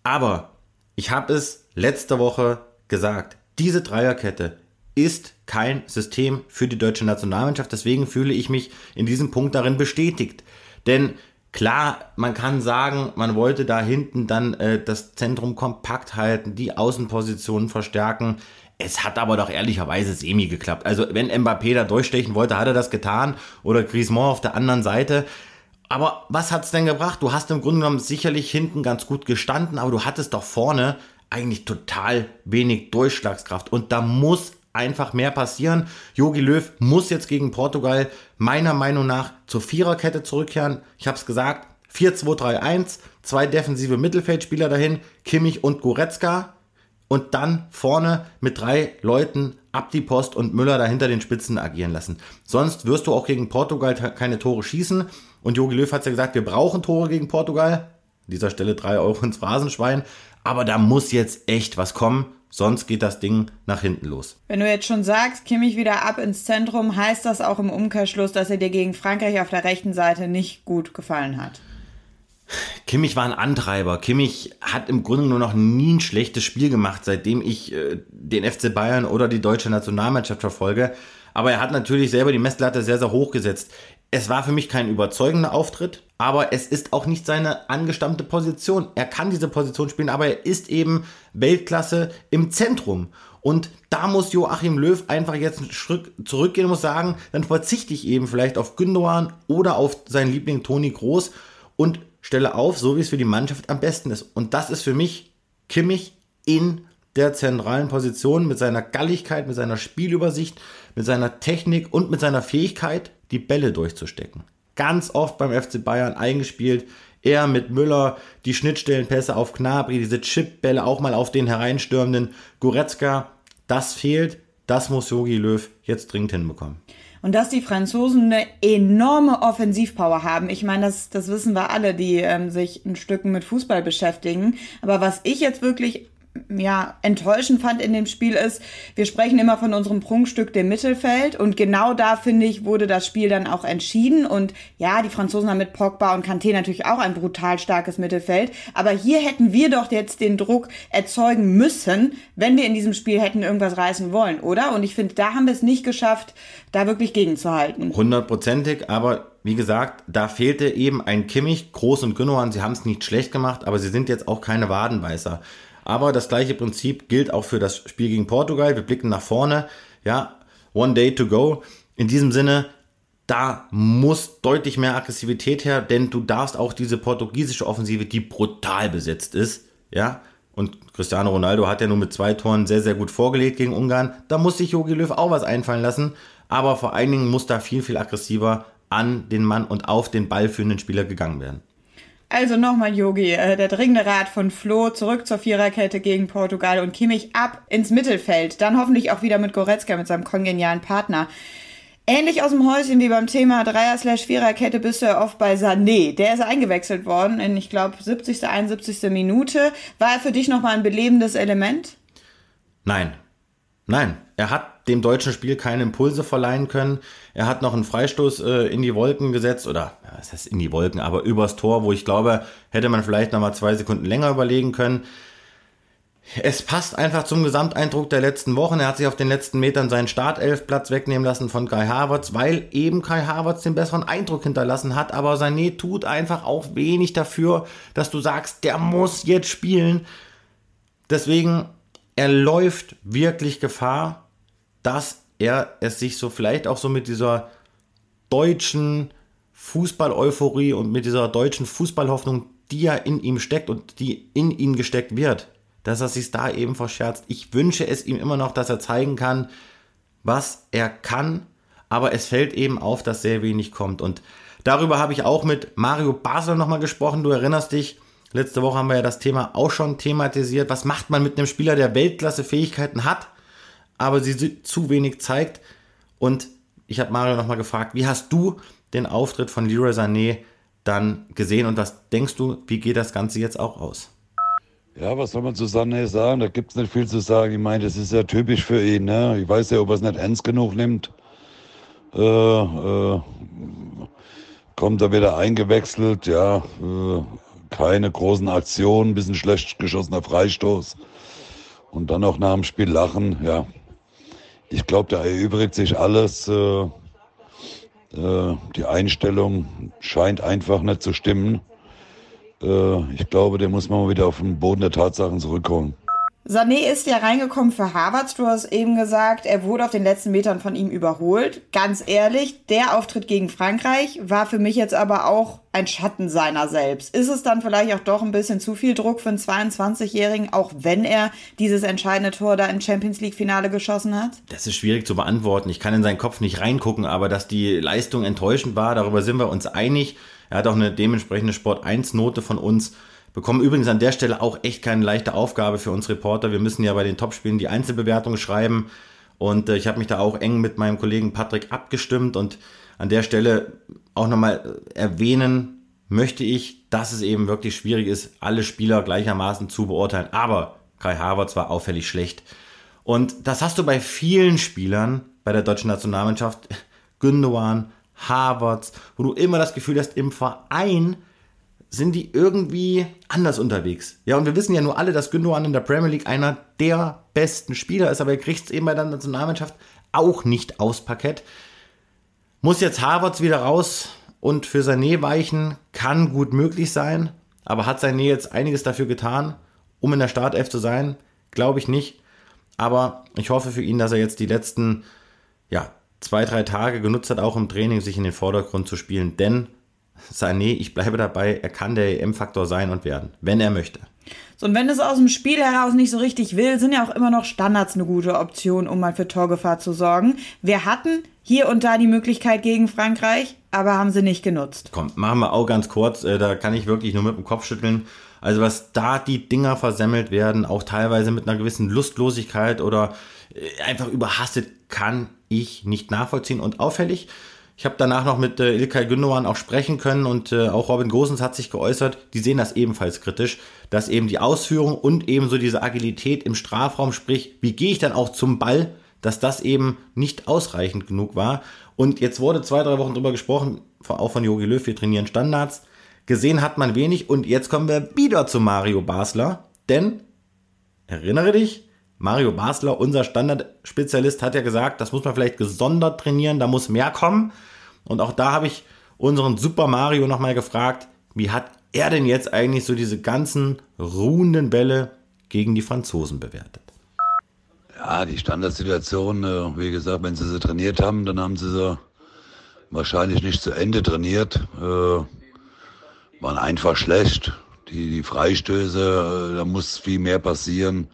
Aber ich habe es letzte Woche gesagt. Diese Dreierkette ist kein System für die deutsche Nationalmannschaft. Deswegen fühle ich mich in diesem Punkt darin bestätigt. Denn Klar, man kann sagen, man wollte da hinten dann äh, das Zentrum kompakt halten, die Außenpositionen verstärken. Es hat aber doch ehrlicherweise semi geklappt. Also wenn Mbappé da durchstechen wollte, hat er das getan. Oder Griezmann auf der anderen Seite. Aber was hat's denn gebracht? Du hast im Grunde genommen sicherlich hinten ganz gut gestanden, aber du hattest doch vorne eigentlich total wenig Durchschlagskraft. Und da muss einfach mehr passieren. Jogi Löw muss jetzt gegen Portugal meiner Meinung nach zur Viererkette zurückkehren. Ich habe es gesagt, 4-2-3-1, zwei defensive Mittelfeldspieler dahin, Kimmich und Goretzka und dann vorne mit drei Leuten ab die Post und Müller dahinter den Spitzen agieren lassen. Sonst wirst du auch gegen Portugal keine Tore schießen. Und Jogi Löw hat ja gesagt, wir brauchen Tore gegen Portugal. An dieser Stelle drei Euro ins Phrasenschwein. Aber da muss jetzt echt was kommen. Sonst geht das Ding nach hinten los. Wenn du jetzt schon sagst, Kimmich wieder ab ins Zentrum, heißt das auch im Umkehrschluss, dass er dir gegen Frankreich auf der rechten Seite nicht gut gefallen hat? Kimmich war ein Antreiber. Kimmich hat im Grunde nur noch nie ein schlechtes Spiel gemacht, seitdem ich äh, den FC Bayern oder die deutsche Nationalmannschaft verfolge. Aber er hat natürlich selber die Messlatte sehr, sehr hoch gesetzt. Es war für mich kein überzeugender Auftritt, aber es ist auch nicht seine angestammte Position. Er kann diese Position spielen, aber er ist eben Weltklasse im Zentrum. Und da muss Joachim Löw einfach jetzt einen Schritt zurückgehen und sagen, dann verzichte ich eben vielleicht auf Gündogan oder auf seinen Liebling Toni Groß und stelle auf, so wie es für die Mannschaft am besten ist. Und das ist für mich Kimmich in der zentralen Position mit seiner Galligkeit, mit seiner Spielübersicht, mit seiner Technik und mit seiner Fähigkeit, die Bälle durchzustecken. Ganz oft beim FC Bayern eingespielt. Er mit Müller, die Schnittstellenpässe auf Knabri, diese Chipbälle auch mal auf den hereinstürmenden Goretzka. Das fehlt. Das muss Jogi Löw jetzt dringend hinbekommen. Und dass die Franzosen eine enorme Offensivpower haben. Ich meine, das, das wissen wir alle, die ähm, sich ein Stück mit Fußball beschäftigen. Aber was ich jetzt wirklich ja, enttäuschend fand in dem Spiel ist, wir sprechen immer von unserem Prunkstück dem Mittelfeld und genau da finde ich, wurde das Spiel dann auch entschieden und ja, die Franzosen haben mit Pogba und Kanté natürlich auch ein brutal starkes Mittelfeld, aber hier hätten wir doch jetzt den Druck erzeugen müssen, wenn wir in diesem Spiel hätten irgendwas reißen wollen, oder? Und ich finde, da haben wir es nicht geschafft, da wirklich gegenzuhalten. Hundertprozentig, aber wie gesagt, da fehlte eben ein Kimmich, Groß und Gündogan, sie haben es nicht schlecht gemacht, aber sie sind jetzt auch keine Wadenbeißer. Aber das gleiche Prinzip gilt auch für das Spiel gegen Portugal. Wir blicken nach vorne. Ja, one day to go. In diesem Sinne, da muss deutlich mehr Aggressivität her, denn du darfst auch diese portugiesische Offensive, die brutal besetzt ist, ja, und Cristiano Ronaldo hat ja nur mit zwei Toren sehr, sehr gut vorgelegt gegen Ungarn. Da muss sich Jogi Löw auch was einfallen lassen. Aber vor allen Dingen muss da viel, viel aggressiver an den Mann und auf den Ball führenden Spieler gegangen werden. Also nochmal, Yogi, äh, der dringende Rat von Flo, zurück zur Viererkette gegen Portugal und Kimmich ab ins Mittelfeld. Dann hoffentlich auch wieder mit Goretzka, mit seinem kongenialen Partner. Ähnlich aus dem Häuschen wie beim Thema Dreier-Viererkette bist du ja oft bei Sané. Der ist eingewechselt worden in, ich glaube, 70., 71. Minute. War er für dich nochmal ein belebendes Element? Nein. Nein. Er hat dem deutschen Spiel keine Impulse verleihen können. Er hat noch einen Freistoß äh, in die Wolken gesetzt oder was heißt in die Wolken, aber übers Tor, wo ich glaube, hätte man vielleicht noch mal zwei Sekunden länger überlegen können. es passt einfach zum Gesamteindruck der letzten Wochen. Er hat sich auf den letzten Metern seinen Startelfplatz wegnehmen lassen von Kai Havertz, weil eben Kai Havertz den besseren Eindruck hinterlassen hat. Aber Sané tut einfach auch wenig dafür, dass du sagst, der muss jetzt spielen. Deswegen, er läuft wirklich Gefahr, dass er es sich so vielleicht auch so mit dieser deutschen Fußball-Euphorie und mit dieser deutschen Fußballhoffnung, die ja in ihm steckt und die in ihn gesteckt wird, dass er sich da eben verscherzt. Ich wünsche es ihm immer noch, dass er zeigen kann, was er kann, aber es fällt eben auf, dass sehr wenig kommt. Und darüber habe ich auch mit Mario Basler nochmal gesprochen. Du erinnerst dich, letzte Woche haben wir ja das Thema auch schon thematisiert. Was macht man mit einem Spieler, der Weltklasse-Fähigkeiten hat, aber sie zu wenig zeigt? Und ich habe Mario nochmal gefragt, wie hast du den Auftritt von Leroy Sané dann gesehen und was denkst du, wie geht das Ganze jetzt auch aus? Ja, was soll man zu Sané sagen? Da gibt es nicht viel zu sagen. Ich meine, das ist ja typisch für ihn. Ne? Ich weiß ja, ob er es nicht ernst genug nimmt. Äh, äh, kommt er wieder eingewechselt, ja, äh, keine großen Aktionen, bisschen schlecht geschossener Freistoß. Und dann auch nach dem Spiel lachen, ja. Ich glaube, da erübrigt sich alles. Äh, äh, die Einstellung scheint einfach nicht zu stimmen. Äh, ich glaube, der muss man mal wieder auf den Boden der Tatsachen zurückkommen. Sané ist ja reingekommen für Harvard. Du hast eben gesagt, er wurde auf den letzten Metern von ihm überholt. Ganz ehrlich, der Auftritt gegen Frankreich war für mich jetzt aber auch ein Schatten seiner selbst. Ist es dann vielleicht auch doch ein bisschen zu viel Druck für einen 22-Jährigen, auch wenn er dieses entscheidende Tor da im Champions League-Finale geschossen hat? Das ist schwierig zu beantworten. Ich kann in seinen Kopf nicht reingucken, aber dass die Leistung enttäuschend war, darüber sind wir uns einig. Er hat auch eine dementsprechende Sport 1-Note von uns bekommen. Übrigens an der Stelle auch echt keine leichte Aufgabe für uns Reporter. Wir müssen ja bei den Topspielen die Einzelbewertung schreiben. Und äh, ich habe mich da auch eng mit meinem Kollegen Patrick abgestimmt. Und an der Stelle auch nochmal erwähnen möchte ich, dass es eben wirklich schwierig ist, alle Spieler gleichermaßen zu beurteilen. Aber Kai Havertz war auffällig schlecht. Und das hast du bei vielen Spielern bei der deutschen Nationalmannschaft. Gündogan, Harvards, wo du immer das Gefühl hast, im Verein sind die irgendwie anders unterwegs. Ja, und wir wissen ja nur alle, dass Gündogan in der Premier League einer der besten Spieler ist, aber er kriegt es eben bei der Nationalmannschaft auch nicht aus Parkett. Muss jetzt Harvards wieder raus und für Sané weichen, kann gut möglich sein, aber hat Sané jetzt einiges dafür getan, um in der Startelf zu sein? Glaube ich nicht. Aber ich hoffe für ihn, dass er jetzt die letzten ja, zwei, drei Tage genutzt hat, auch im Training sich in den Vordergrund zu spielen. Denn Sané, ich bleibe dabei, er kann der EM-Faktor sein und werden, wenn er möchte. So, und wenn es aus dem Spiel heraus nicht so richtig will, sind ja auch immer noch Standards eine gute Option, um mal für Torgefahr zu sorgen. Wir hatten hier und da die Möglichkeit gegen Frankreich, aber haben sie nicht genutzt. Komm, machen wir auch ganz kurz, äh, da kann ich wirklich nur mit dem Kopf schütteln. Also was da die Dinger versemmelt werden, auch teilweise mit einer gewissen Lustlosigkeit oder äh, einfach überhastet, kann ich nicht nachvollziehen. Und auffällig, ich habe danach noch mit äh, Ilkay Gündogan auch sprechen können und äh, auch Robin Gosens hat sich geäußert. Die sehen das ebenfalls kritisch, dass eben die Ausführung und ebenso diese Agilität im Strafraum, sprich, wie gehe ich dann auch zum Ball, dass das eben nicht ausreichend genug war. Und jetzt wurde zwei, drei Wochen drüber gesprochen, auch von Jogi Löw, wir trainieren Standards. Gesehen hat man wenig und jetzt kommen wir wieder zu Mario Basler, denn erinnere dich, Mario Basler, unser Standardspezialist, hat ja gesagt, das muss man vielleicht gesondert trainieren, da muss mehr kommen. Und auch da habe ich unseren Super Mario nochmal gefragt, wie hat er denn jetzt eigentlich so diese ganzen ruhenden Bälle gegen die Franzosen bewertet? Ja, die Standardsituation, äh, wie gesagt, wenn sie sie trainiert haben, dann haben sie sie wahrscheinlich nicht zu Ende trainiert. Äh, waren einfach schlecht. Die, die Freistöße, äh, da muss viel mehr passieren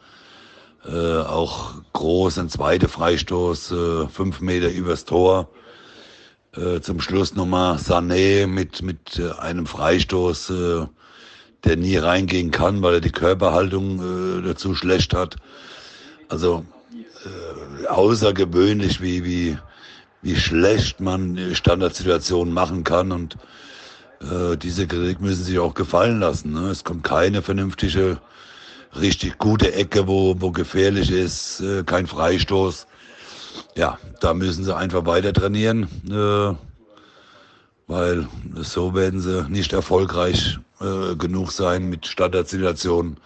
äh, auch groß, ein zweiter Freistoß, äh, fünf Meter übers Tor. Äh, zum Schluss nochmal Sané mit, mit äh, einem Freistoß, äh, der nie reingehen kann, weil er die Körperhaltung äh, dazu schlecht hat. Also äh, außergewöhnlich, wie, wie, wie schlecht man Standardsituationen machen kann und diese Kritik müssen sich auch gefallen lassen. Ne? Es kommt keine vernünftige richtig gute Ecke, wo, wo gefährlich ist, kein Freistoß. Ja, da müssen sie einfach weiter trainieren, äh, weil so werden sie nicht erfolgreich äh, genug sein mit Standardsituationen.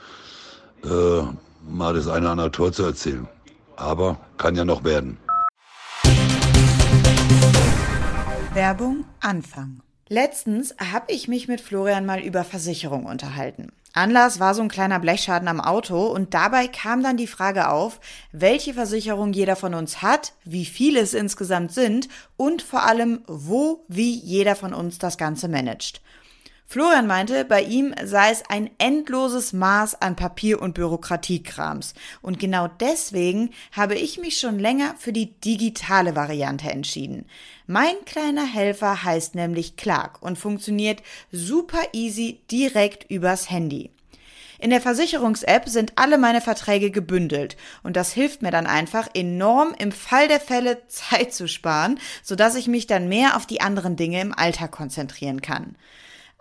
Äh, mal das eine oder andere Tor zu erzielen. Aber kann ja noch werden. Werbung Anfang. Letztens habe ich mich mit Florian mal über Versicherung unterhalten. Anlass war so ein kleiner Blechschaden am Auto und dabei kam dann die Frage auf, welche Versicherung jeder von uns hat, wie viele es insgesamt sind und vor allem, wo, wie jeder von uns das Ganze managt. Florian meinte, bei ihm sei es ein endloses Maß an Papier- und Bürokratiekrams. Und genau deswegen habe ich mich schon länger für die digitale Variante entschieden. Mein kleiner Helfer heißt nämlich Clark und funktioniert super easy direkt übers Handy. In der Versicherungs-App sind alle meine Verträge gebündelt und das hilft mir dann einfach enorm im Fall der Fälle Zeit zu sparen, sodass ich mich dann mehr auf die anderen Dinge im Alltag konzentrieren kann.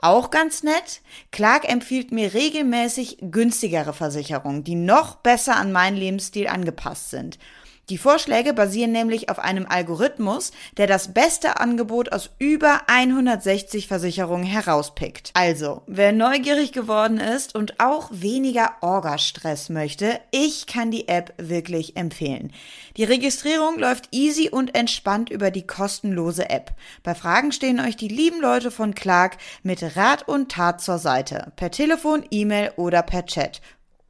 Auch ganz nett, Clark empfiehlt mir regelmäßig günstigere Versicherungen, die noch besser an meinen Lebensstil angepasst sind. Die Vorschläge basieren nämlich auf einem Algorithmus, der das beste Angebot aus über 160 Versicherungen herauspickt. Also, wer neugierig geworden ist und auch weniger Orga-Stress möchte, ich kann die App wirklich empfehlen. Die Registrierung läuft easy und entspannt über die kostenlose App. Bei Fragen stehen euch die lieben Leute von Clark mit Rat und Tat zur Seite. Per Telefon, E-Mail oder per Chat.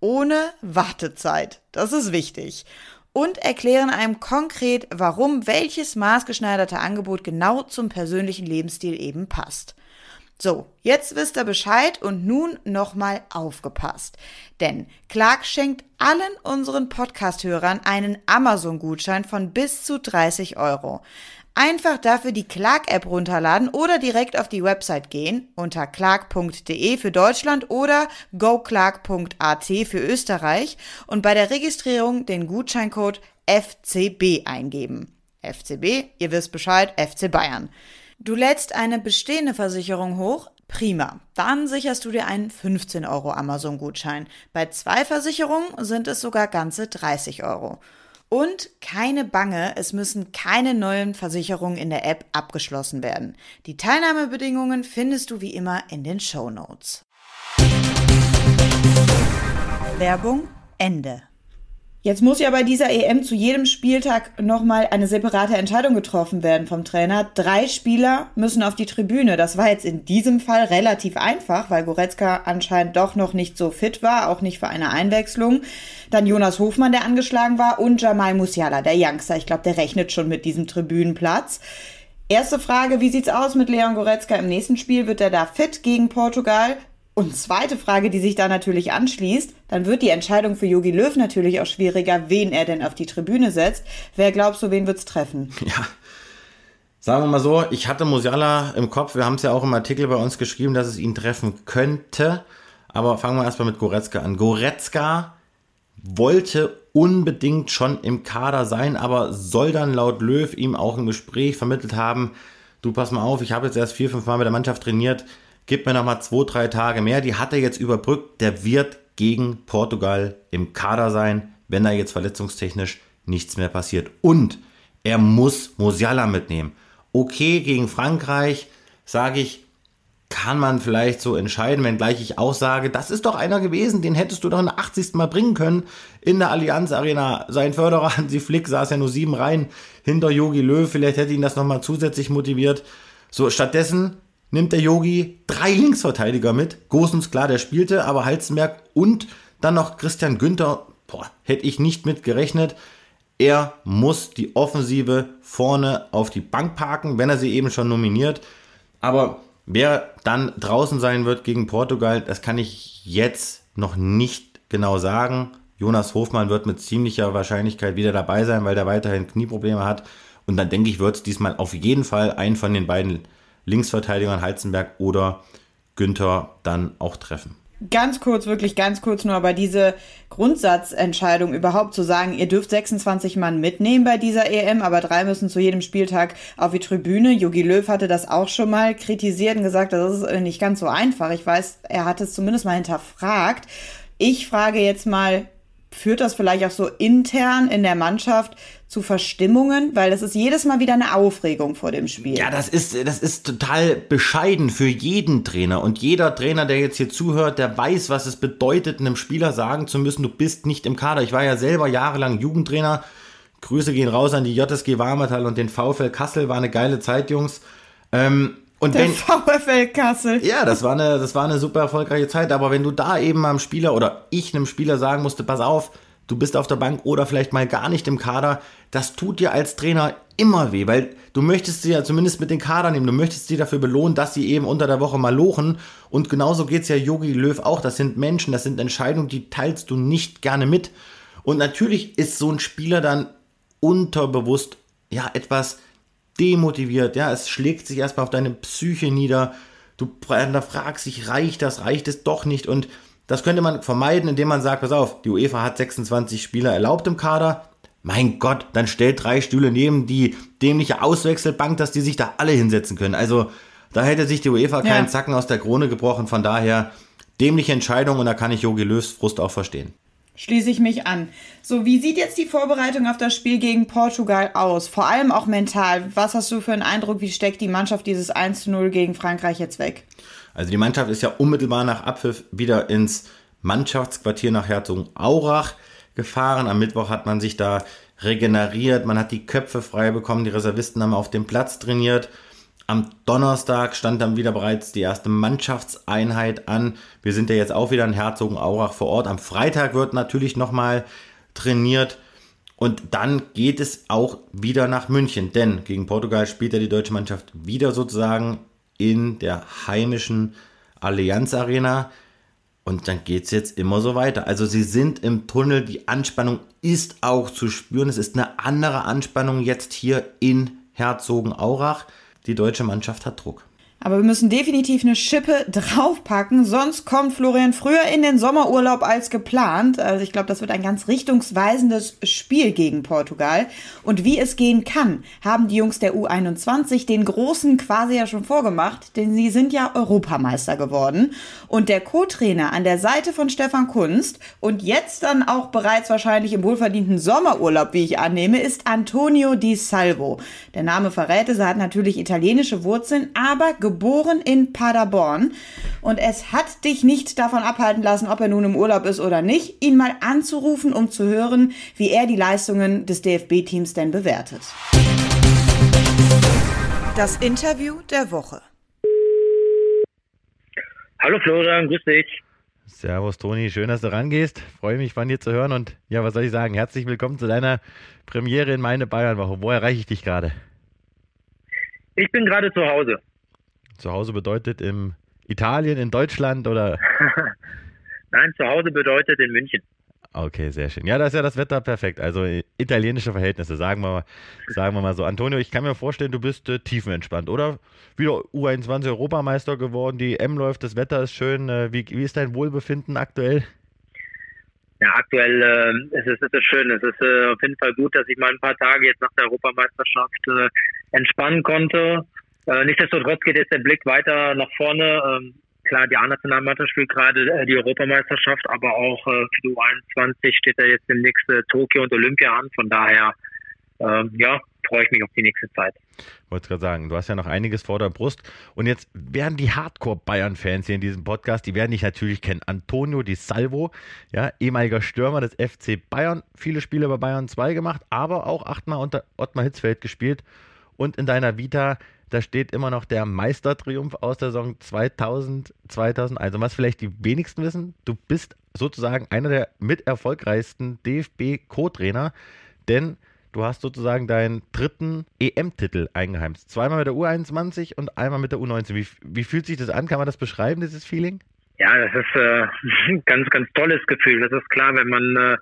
Ohne Wartezeit. Das ist wichtig und erklären einem konkret, warum welches maßgeschneiderte Angebot genau zum persönlichen Lebensstil eben passt. So, jetzt wisst ihr Bescheid und nun nochmal aufgepasst. Denn Clark schenkt allen unseren Podcast-Hörern einen Amazon-Gutschein von bis zu 30 Euro. Einfach dafür die Clark-App runterladen oder direkt auf die Website gehen unter clark.de für Deutschland oder goclark.at für Österreich und bei der Registrierung den Gutscheincode FCB eingeben. FCB, ihr wisst Bescheid, FC Bayern. Du lädst eine bestehende Versicherung hoch, Prima. Dann sicherst du dir einen 15 Euro Amazon-Gutschein. Bei zwei Versicherungen sind es sogar ganze 30 Euro. Und keine Bange, es müssen keine neuen Versicherungen in der App abgeschlossen werden. Die Teilnahmebedingungen findest du wie immer in den Show Notes. Werbung Ende. Jetzt muss ja bei dieser EM zu jedem Spieltag nochmal eine separate Entscheidung getroffen werden vom Trainer. Drei Spieler müssen auf die Tribüne. Das war jetzt in diesem Fall relativ einfach, weil Goretzka anscheinend doch noch nicht so fit war, auch nicht für eine Einwechslung. Dann Jonas Hofmann, der angeschlagen war, und Jamal Musiala, der Youngster. Ich glaube, der rechnet schon mit diesem Tribünenplatz. Erste Frage, wie sieht's aus mit Leon Goretzka im nächsten Spiel? Wird er da fit gegen Portugal? Und zweite Frage, die sich da natürlich anschließt, dann wird die Entscheidung für Yogi Löw natürlich auch schwieriger, wen er denn auf die Tribüne setzt. Wer glaubst du, wen wird's treffen? Ja. Sagen wir mal so, ich hatte Musiala im Kopf, wir haben es ja auch im Artikel bei uns geschrieben, dass es ihn treffen könnte. Aber fangen wir erstmal mit Goretzka an. Goretzka wollte unbedingt schon im Kader sein, aber soll dann laut Löw ihm auch im Gespräch vermittelt haben, du pass mal auf, ich habe jetzt erst vier, fünf Mal mit der Mannschaft trainiert, gib mir noch mal zwei, drei Tage mehr. Die hat er jetzt überbrückt. Der wird gegen Portugal im Kader sein, wenn da jetzt verletzungstechnisch nichts mehr passiert. Und er muss Musiala mitnehmen. Okay, gegen Frankreich sage ich, kann man vielleicht so entscheiden, wenngleich ich auch sage, das ist doch einer gewesen, den hättest du doch in der 80. Mal bringen können in der Allianz Arena. Sein Förderer Hansi Flick saß ja nur sieben Reihen hinter Yogi Löw, vielleicht hätte ihn das nochmal zusätzlich motiviert. So, stattdessen nimmt der Yogi drei Linksverteidiger mit. Gosens, klar, der spielte, aber Halzenberg und dann noch Christian Günther. Boah, hätte ich nicht mit gerechnet. Er muss die Offensive vorne auf die Bank parken, wenn er sie eben schon nominiert. Aber wer dann draußen sein wird gegen Portugal, das kann ich jetzt noch nicht genau sagen. Jonas Hofmann wird mit ziemlicher Wahrscheinlichkeit wieder dabei sein, weil er weiterhin Knieprobleme hat. Und dann denke ich, wird es diesmal auf jeden Fall einen von den beiden Linksverteidiger Heizenberg oder Günther dann auch treffen. Ganz kurz, wirklich ganz kurz nur, aber diese Grundsatzentscheidung überhaupt zu sagen, ihr dürft 26 Mann mitnehmen bei dieser EM, aber drei müssen zu jedem Spieltag auf die Tribüne. Jogi Löw hatte das auch schon mal kritisiert und gesagt, das ist nicht ganz so einfach. Ich weiß, er hat es zumindest mal hinterfragt. Ich frage jetzt mal, führt das vielleicht auch so intern in der Mannschaft zu Verstimmungen? Weil das ist jedes Mal wieder eine Aufregung vor dem Spiel. Ja, das ist, das ist total bescheiden für jeden Trainer. Und jeder Trainer, der jetzt hier zuhört, der weiß, was es bedeutet, einem Spieler sagen zu müssen, du bist nicht im Kader. Ich war ja selber jahrelang Jugendtrainer. Grüße gehen raus an die JSG Warmertal und den VfL Kassel. War eine geile Zeit, Jungs. Ähm, und der wenn, VfL Kassel. Ja, das war, eine, das war eine super erfolgreiche Zeit. Aber wenn du da eben am Spieler oder ich einem Spieler sagen musste, pass auf, du bist auf der Bank oder vielleicht mal gar nicht im Kader, das tut dir als Trainer immer weh, weil du möchtest sie ja zumindest mit den Kader nehmen, du möchtest sie dafür belohnen, dass sie eben unter der Woche mal lochen. Und genauso geht's ja Yogi Löw auch. Das sind Menschen, das sind Entscheidungen, die teilst du nicht gerne mit. Und natürlich ist so ein Spieler dann unterbewusst ja etwas demotiviert, ja, es schlägt sich erstmal auf deine Psyche nieder. Du fragst dich, reicht das, reicht es doch nicht und das könnte man vermeiden, indem man sagt, pass auf, die UEFA hat 26 Spieler erlaubt im Kader. Mein Gott, dann stellt drei Stühle neben die dämliche Auswechselbank, dass die sich da alle hinsetzen können. Also da hätte sich die UEFA keinen Zacken aus der Krone gebrochen. Von daher dämliche Entscheidung und da kann ich Jogi Löws Frust auch verstehen schließe ich mich an. So, wie sieht jetzt die Vorbereitung auf das Spiel gegen Portugal aus? Vor allem auch mental. Was hast du für einen Eindruck, wie steckt die Mannschaft dieses 1-0 gegen Frankreich jetzt weg? Also die Mannschaft ist ja unmittelbar nach Abpfiff wieder ins Mannschaftsquartier nach Herzogenaurach gefahren. Am Mittwoch hat man sich da regeneriert, man hat die Köpfe frei bekommen, die Reservisten haben auf dem Platz trainiert. Am Donnerstag stand dann wieder bereits die erste Mannschaftseinheit an. Wir sind ja jetzt auch wieder in Herzogenaurach vor Ort. Am Freitag wird natürlich nochmal trainiert. Und dann geht es auch wieder nach München, denn gegen Portugal spielt ja die deutsche Mannschaft wieder sozusagen in der heimischen Allianz Arena. Und dann geht es jetzt immer so weiter. Also sie sind im Tunnel, die Anspannung ist auch zu spüren. Es ist eine andere Anspannung jetzt hier in Herzogenaurach die deutsche Mannschaft hat Druck. Aber wir müssen definitiv eine Schippe draufpacken, sonst kommt Florian früher in den Sommerurlaub als geplant. Also ich glaube, das wird ein ganz richtungsweisendes Spiel gegen Portugal. Und wie es gehen kann, haben die Jungs der U21 den Großen quasi ja schon vorgemacht, denn sie sind ja Europameister geworden. Und der Co-Trainer an der Seite von Stefan Kunst und jetzt dann auch bereits wahrscheinlich im wohlverdienten Sommerurlaub, wie ich annehme, ist Antonio Di Salvo. Der Name verrät es, er hat natürlich italienische Wurzeln, aber geboren in Paderborn und es hat dich nicht davon abhalten lassen, ob er nun im Urlaub ist oder nicht, ihn mal anzurufen, um zu hören, wie er die Leistungen des DFB-Teams denn bewertet. Das Interview der Woche. Hallo Florian, grüß dich. Servus Toni, schön, dass du rangehst. Freue mich von dir zu hören und ja, was soll ich sagen? Herzlich willkommen zu deiner Premiere in meine Bayernwoche. Wo erreiche ich dich gerade? Ich bin gerade zu Hause. Zu Hause bedeutet in Italien, in Deutschland oder? Nein, zu Hause bedeutet in München. Okay, sehr schön. Ja, da ist ja das Wetter perfekt. Also italienische Verhältnisse, sagen wir mal, sagen wir mal so. Antonio, ich kann mir vorstellen, du bist äh, tiefenentspannt, oder? Wieder U21 Europameister geworden, die M läuft, das Wetter ist schön. Äh, wie, wie ist dein Wohlbefinden aktuell? Ja, aktuell äh, ist es, ist es schön. Es ist äh, auf jeden Fall gut, dass ich mal ein paar Tage jetzt nach der Europameisterschaft äh, entspannen konnte. Äh, nichtsdestotrotz geht jetzt der Blick weiter nach vorne. Ähm, klar, die A-Nationalmannschaft spielt gerade äh, die Europameisterschaft, aber auch äh, für die U21 steht da jetzt demnächst äh, Tokio und Olympia an. Von daher, ähm, ja, freue ich mich auf die nächste Zeit. Wollte gerade sagen, du hast ja noch einiges vor der Brust. Und jetzt werden die Hardcore-Bayern-Fans hier in diesem Podcast, die werden dich natürlich kennen. Antonio Di Salvo, ja, ehemaliger Stürmer des FC Bayern, viele Spiele bei Bayern 2 gemacht, aber auch achtmal unter Ottmar Hitzfeld gespielt. Und in deiner Vita da steht immer noch der Meistertriumph aus der Saison 2000, 2001. Und was vielleicht die wenigsten wissen, du bist sozusagen einer der mit erfolgreichsten DFB-Co-Trainer, denn du hast sozusagen deinen dritten EM-Titel eingeheimst. Zweimal mit der U21 und einmal mit der U19. Wie, wie fühlt sich das an? Kann man das beschreiben, dieses Feeling? Ja, das ist äh, ein ganz, ganz tolles Gefühl. Das ist klar, wenn man äh,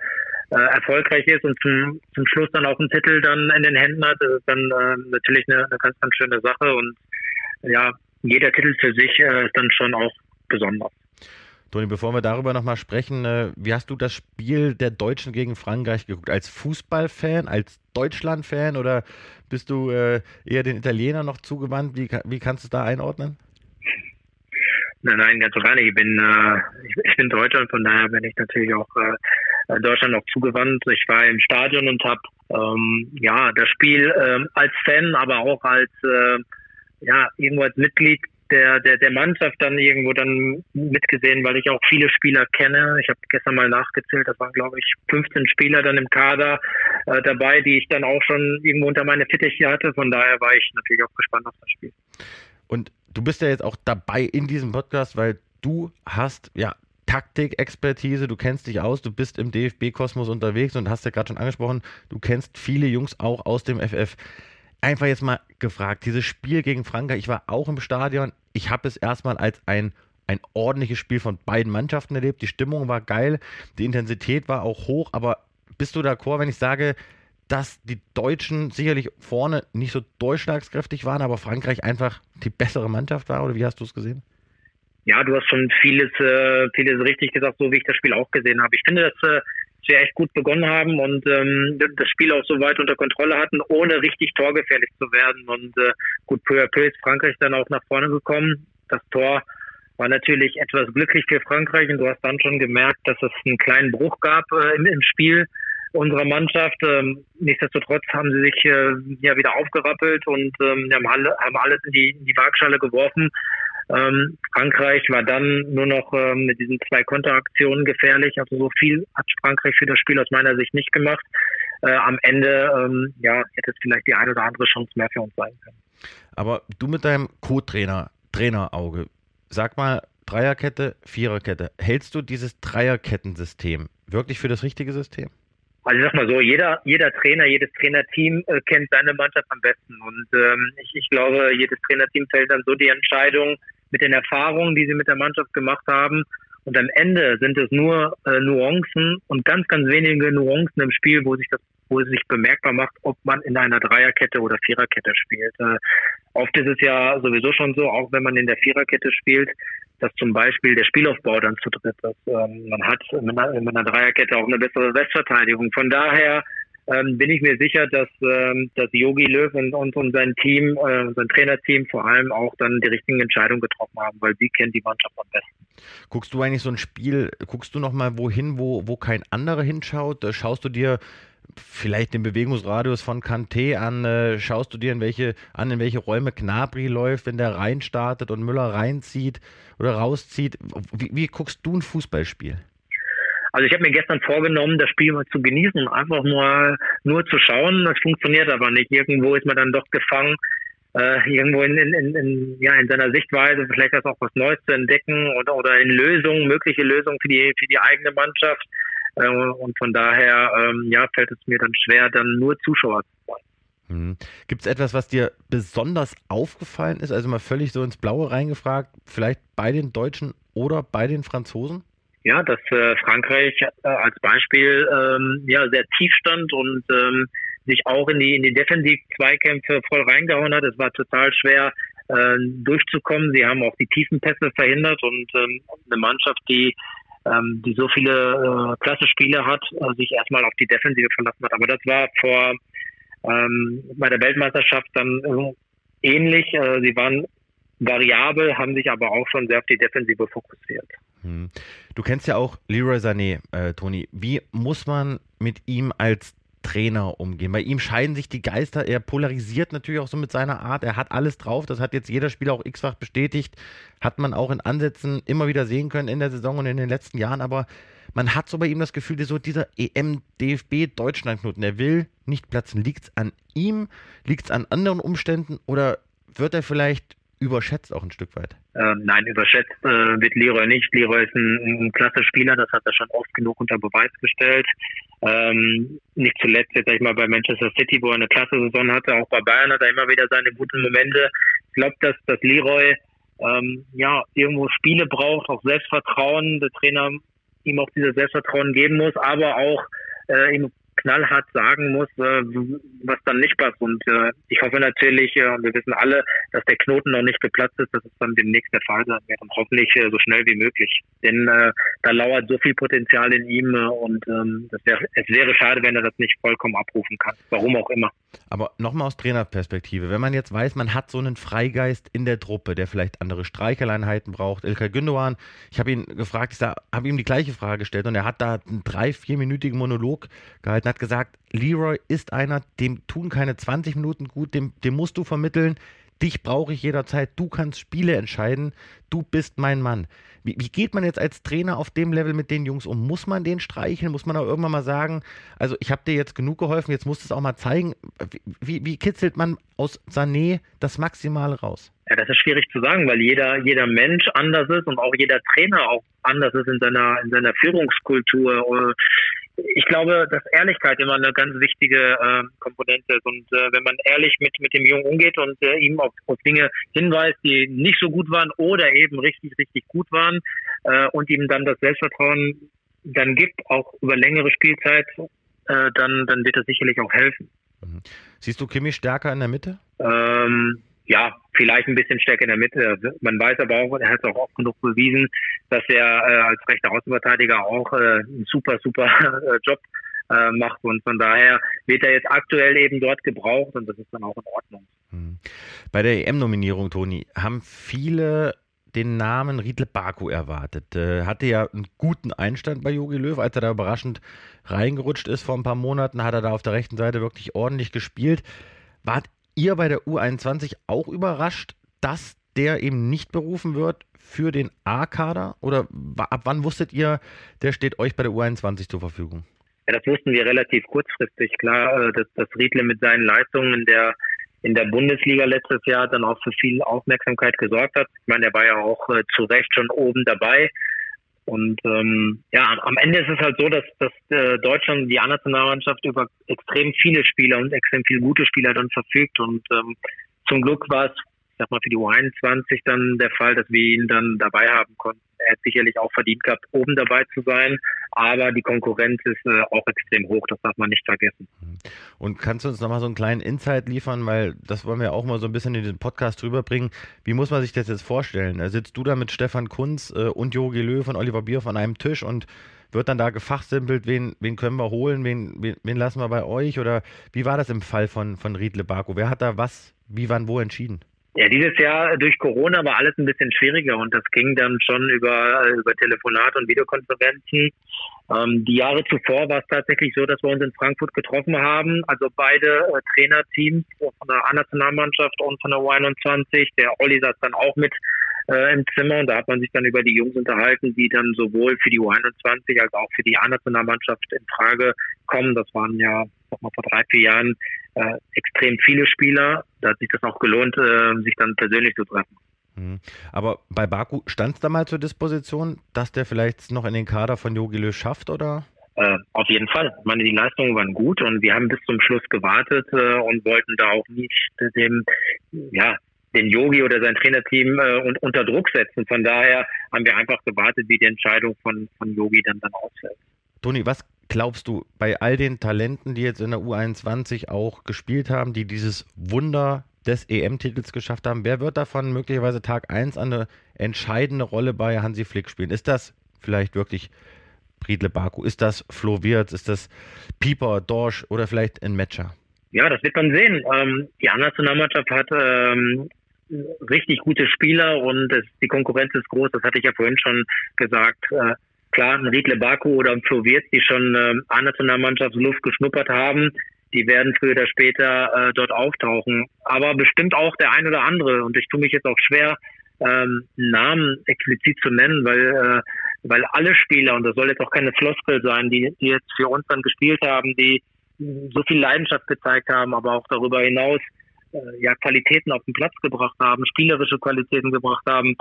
äh, erfolgreich ist und zum, zum Schluss dann auch einen Titel dann in den Händen hat, das ist dann äh, natürlich eine, eine ganz, ganz schöne Sache und ja, jeder Titel für sich äh, ist dann schon auch besonders. Toni, bevor wir darüber nochmal sprechen, äh, wie hast du das Spiel der Deutschen gegen Frankreich geguckt? Als Fußballfan, als Deutschland-Fan oder bist du äh, eher den Italienern noch zugewandt? Wie, wie kannst du es da einordnen? Nein, nein, ganz und gar nicht. Ich bin, äh, ich, bin Deutscher und von daher bin ich natürlich auch Deutschland auch zugewandt. Ich war im Stadion und habe ähm, ja das Spiel ähm, als Fan, aber auch als äh, ja irgendwo als Mitglied der, der, der Mannschaft dann irgendwo dann mitgesehen, weil ich auch viele Spieler kenne. Ich habe gestern mal nachgezählt, das waren glaube ich 15 Spieler dann im Kader äh, dabei, die ich dann auch schon irgendwo unter meine Fittiche hatte. Von daher war ich natürlich auch gespannt auf das Spiel. Und du bist ja jetzt auch dabei in diesem Podcast, weil du hast ja Taktikexpertise, du kennst dich aus, du bist im DFB-Kosmos unterwegs und hast ja gerade schon angesprochen, du kennst viele Jungs auch aus dem FF einfach jetzt mal gefragt, dieses Spiel gegen Frankreich, ich war auch im Stadion, ich habe es erstmal als ein, ein ordentliches Spiel von beiden Mannschaften erlebt, die Stimmung war geil, die Intensität war auch hoch, aber bist du d'accord, wenn ich sage, dass die Deutschen sicherlich vorne nicht so durchschlagskräftig waren, aber Frankreich einfach die bessere Mannschaft war, oder wie hast du es gesehen? Ja, du hast schon vieles, äh, vieles richtig gesagt, so wie ich das Spiel auch gesehen habe. Ich finde, dass äh, wir echt gut begonnen haben und ähm, das Spiel auch so weit unter Kontrolle hatten, ohne richtig torgefährlich zu werden. Und äh, gut, peu à peu ist Frankreich dann auch nach vorne gekommen. Das Tor war natürlich etwas glücklich für Frankreich und du hast dann schon gemerkt, dass es einen kleinen Bruch gab äh, im, im Spiel unserer Mannschaft. Ähm, nichtsdestotrotz haben sie sich äh, ja wieder aufgerappelt und ähm, haben, alle, haben alles in die, in die Waagschale geworfen ähm, Frankreich war dann nur noch ähm, mit diesen zwei Konteraktionen gefährlich. Also so viel hat Frankreich für das Spiel aus meiner Sicht nicht gemacht. Äh, am Ende ähm, ja, hätte es vielleicht die eine oder andere Chance mehr für uns sein können. Aber du mit deinem Co-Trainer, Trainerauge, sag mal, Dreierkette, Viererkette, hältst du dieses Dreierkettensystem wirklich für das richtige System? Also ich sag mal so, jeder, jeder Trainer, jedes Trainerteam äh, kennt seine Mannschaft am besten. Und ähm, ich, ich glaube, jedes Trainerteam fällt dann so die Entscheidung, mit den Erfahrungen, die sie mit der Mannschaft gemacht haben. Und am Ende sind es nur äh, Nuancen und ganz, ganz wenige Nuancen im Spiel, wo sich das, wo es sich bemerkbar macht, ob man in einer Dreierkette oder Viererkette spielt. Äh, oft ist es ja sowieso schon so, auch wenn man in der Viererkette spielt, dass zum Beispiel der Spielaufbau dann zu dritt ist. Ähm, man hat mit einer, mit einer Dreierkette auch eine bessere Westverteidigung. Von daher ähm, bin ich mir sicher, dass, ähm, dass Yogi Löw und, und, und sein Team, äh, sein Trainerteam vor allem auch dann die richtigen Entscheidungen getroffen haben, weil sie kennen die Mannschaft am besten. Guckst du eigentlich so ein Spiel, guckst du nochmal wohin, wo, wo kein anderer hinschaut? Äh, schaust du dir vielleicht den Bewegungsradius von Kanté an, äh, schaust du dir in welche, an, in welche Räume Knabri läuft, wenn der reinstartet und Müller reinzieht oder rauszieht? Wie, wie guckst du ein Fußballspiel? Also ich habe mir gestern vorgenommen, das Spiel mal zu genießen und einfach nur, nur zu schauen. Das funktioniert aber nicht. Irgendwo ist man dann doch gefangen, äh, irgendwo in, in, in, ja, in seiner Sichtweise vielleicht auch was Neues zu entdecken oder, oder in Lösungen, mögliche Lösungen für die, für die eigene Mannschaft. Äh, und von daher ähm, ja, fällt es mir dann schwer, dann nur Zuschauer zu sein. Hm. Gibt es etwas, was dir besonders aufgefallen ist? Also mal völlig so ins Blaue reingefragt, vielleicht bei den Deutschen oder bei den Franzosen? Ja, dass äh, Frankreich äh, als Beispiel ähm, ja sehr tief stand und ähm, sich auch in die in die Defensiv-Zweikämpfe voll reingehauen hat. Es war total schwer äh, durchzukommen. Sie haben auch die tiefen Pässe verhindert und ähm, eine Mannschaft, die ähm, die so viele äh, klasse Spiele hat, äh, sich erstmal auf die Defensive verlassen hat. Aber das war vor ähm, bei der Weltmeisterschaft dann äh, ähnlich. Äh, sie waren variabel, haben sich aber auch schon sehr auf die Defensive fokussiert. Hm. Du kennst ja auch Leroy Sané, äh, Toni. Wie muss man mit ihm als Trainer umgehen? Bei ihm scheiden sich die Geister. Er polarisiert natürlich auch so mit seiner Art. Er hat alles drauf. Das hat jetzt jeder Spieler auch x-fach bestätigt. Hat man auch in Ansätzen immer wieder sehen können in der Saison und in den letzten Jahren. Aber man hat so bei ihm das Gefühl, so dieser EM-DFB-Deutschlandknoten, er will nicht platzen. Liegt es an ihm? Liegt es an anderen Umständen? Oder wird er vielleicht überschätzt auch ein Stück weit? Ähm, nein, überschätzt äh, wird Leroy nicht. Leroy ist ein, ein klasse Spieler, das hat er schon oft genug unter Beweis gestellt. Ähm, nicht zuletzt jetzt sag ich mal bei Manchester City, wo er eine klasse Saison hatte, auch bei Bayern hat er immer wieder seine guten Momente. Ich glaube, dass, dass Leroy ähm, ja irgendwo Spiele braucht, auch Selbstvertrauen, der Trainer ihm auch dieses Selbstvertrauen geben muss, aber auch äh, ihm knallhart sagen muss, äh, was dann nicht passt. Und äh, ich hoffe natürlich, äh, wir wissen alle, dass der Knoten noch nicht geplatzt ist, dass es dann demnächst der Fall sein wird und hoffentlich so schnell wie möglich. Denn da lauert so viel Potenzial in ihm und ähm, wär, es wäre schade, wenn er das nicht vollkommen abrufen kann. Warum auch immer. Aber nochmal aus Trainerperspektive, wenn man jetzt weiß, man hat so einen Freigeist in der Truppe, der vielleicht andere Streicheleinheiten braucht. Ilkay Gündogan, ich habe ihn gefragt, ich habe ihm die gleiche Frage gestellt und er hat da einen drei, vierminütigen Monolog gehalten, hat gesagt, Leroy ist einer, dem tun keine 20 Minuten gut, dem, dem musst du vermitteln, dich brauche ich jederzeit, du kannst Spiele entscheiden, du bist mein Mann. Wie, wie, geht man jetzt als Trainer auf dem Level mit den Jungs um? Muss man den streicheln? Muss man auch irgendwann mal sagen, also ich habe dir jetzt genug geholfen, jetzt musst du es auch mal zeigen. Wie, wie, kitzelt man aus Sané das Maximale raus? Ja, das ist schwierig zu sagen, weil jeder, jeder Mensch anders ist und auch jeder Trainer auch anders ist in seiner, in seiner Führungskultur ich glaube, dass Ehrlichkeit immer eine ganz wichtige äh, Komponente ist. Und äh, wenn man ehrlich mit, mit dem Jungen umgeht und äh, ihm auf, auf Dinge hinweist, die nicht so gut waren oder eben richtig, richtig gut waren äh, und ihm dann das Selbstvertrauen dann gibt, auch über längere Spielzeit, äh, dann, dann wird das sicherlich auch helfen. Mhm. Siehst du Kimi stärker in der Mitte? Ähm, ja, vielleicht ein bisschen stärker in der Mitte. Man weiß aber auch, er hat es auch oft genug bewiesen, dass er äh, als rechter Außenverteidiger auch äh, einen super, super äh, Job äh, macht. Und von daher wird er jetzt aktuell eben dort gebraucht und das ist dann auch in Ordnung. Hm. Bei der EM-Nominierung, Toni, haben viele den Namen Riedle Baku erwartet. Äh, hatte ja einen guten Einstand bei Jogi Löw, als er da überraschend reingerutscht ist vor ein paar Monaten, hat er da auf der rechten Seite wirklich ordentlich gespielt. Wart ihr bei der U21 auch überrascht, dass der eben nicht berufen wird für den A-Kader? Oder ab wann wusstet ihr, der steht euch bei der U21 zur Verfügung? Ja, das wussten wir relativ kurzfristig. Klar, äh, dass, dass Riedle mit seinen Leistungen in der, in der Bundesliga letztes Jahr dann auch für viel Aufmerksamkeit gesorgt hat. Ich meine, er war ja auch äh, zu Recht schon oben dabei. Und ähm, ja, am Ende ist es halt so, dass, dass äh, Deutschland, die A-Nationalmannschaft über extrem viele Spieler und extrem viele gute Spieler dann verfügt. Und ähm, zum Glück war es sag mal, für die U21 dann der Fall, dass wir ihn dann dabei haben konnten. Er hat sicherlich auch verdient gehabt, oben dabei zu sein, aber die Konkurrenz ist äh, auch extrem hoch, das darf man nicht vergessen. Und kannst du uns nochmal so einen kleinen Insight liefern, weil das wollen wir auch mal so ein bisschen in den Podcast rüberbringen. Wie muss man sich das jetzt vorstellen? Äh, sitzt du da mit Stefan Kunz äh, und Jogi Löw und Oliver Bierhoff an einem Tisch und wird dann da gefachsimpelt, wen, wen können wir holen, wen, wen, wen lassen wir bei euch? Oder wie war das im Fall von, von Riedle Baku? Wer hat da was, wie, wann, wo entschieden? Ja, dieses Jahr durch Corona war alles ein bisschen schwieriger und das ging dann schon über, über Telefonat und Videokonferenzen. Ähm, die Jahre zuvor war es tatsächlich so, dass wir uns in Frankfurt getroffen haben, also beide äh, Trainerteams von der A-Nationalmannschaft und von der U21. Der Olli saß dann auch mit äh, im Zimmer und da hat man sich dann über die Jungs unterhalten, die dann sowohl für die U21 als auch für die A-Nationalmannschaft in Frage kommen. Das waren ja noch mal vor drei, vier Jahren äh, extrem viele Spieler. Da hat sich das auch gelohnt, äh, sich dann persönlich zu treffen. Mhm. Aber bei Baku stand es da mal zur Disposition, dass der vielleicht noch in den Kader von Jogi Löw schafft, oder? Äh, auf jeden Fall. Ich meine, die Leistungen waren gut und wir haben bis zum Schluss gewartet äh, und wollten da auch nicht dem, ja, den Yogi oder sein Trainerteam äh, unter Druck setzen. Von daher haben wir einfach gewartet, wie die Entscheidung von, von Yogi dann, dann ausfällt. Toni, was glaubst du, bei all den Talenten, die jetzt in der U21 auch gespielt haben, die dieses Wunder des EM-Titels geschafft haben, wer wird davon möglicherweise Tag 1 eine entscheidende Rolle bei Hansi Flick spielen? Ist das vielleicht wirklich Friedle Baku? Ist das Flo Wirtz? Ist das Pieper, Dorsch oder vielleicht ein Matcher? Ja, das wird man sehen. Ähm, die A-Nationalmannschaft hat ähm, richtig gute Spieler und es, die Konkurrenz ist groß. Das hatte ich ja vorhin schon gesagt. Äh, klar, ein Riedle Baku oder ein Flo die schon äh, A-Nationalmannschaftsluft geschnuppert haben, die werden früher oder später äh, dort auftauchen. Aber bestimmt auch der ein oder andere. Und ich tue mich jetzt auch schwer, ähm, Namen explizit zu nennen, weil, äh, weil alle Spieler, und das soll jetzt auch keine Floskel sein, die, die jetzt für uns dann gespielt haben, die so viel Leidenschaft gezeigt haben, aber auch darüber hinaus äh, ja Qualitäten auf den Platz gebracht haben, spielerische Qualitäten gebracht haben,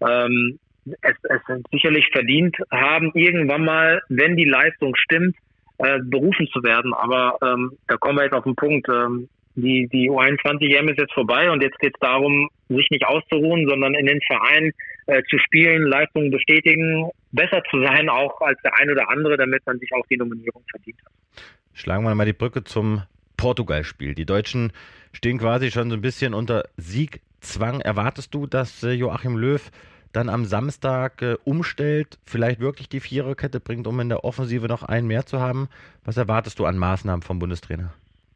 ähm, es, es sicherlich verdient haben, irgendwann mal, wenn die Leistung stimmt, äh, berufen zu werden. Aber ähm, da kommen wir jetzt auf den Punkt. Ähm, die, die U21-EM ist jetzt vorbei und jetzt geht es darum, sich nicht auszuruhen, sondern in den Verein äh, zu spielen, Leistungen bestätigen, besser zu sein auch als der ein oder andere, damit man sich auch die Nominierung verdient hat. schlagen wir mal die Brücke zum Portugal-Spiel. Die Deutschen stehen quasi schon so ein bisschen unter Siegzwang. Erwartest du, dass äh, Joachim Löw dann am Samstag äh, umstellt, vielleicht wirklich die Viererkette bringt, um in der Offensive noch einen mehr zu haben? Was erwartest du an Maßnahmen vom Bundestrainer?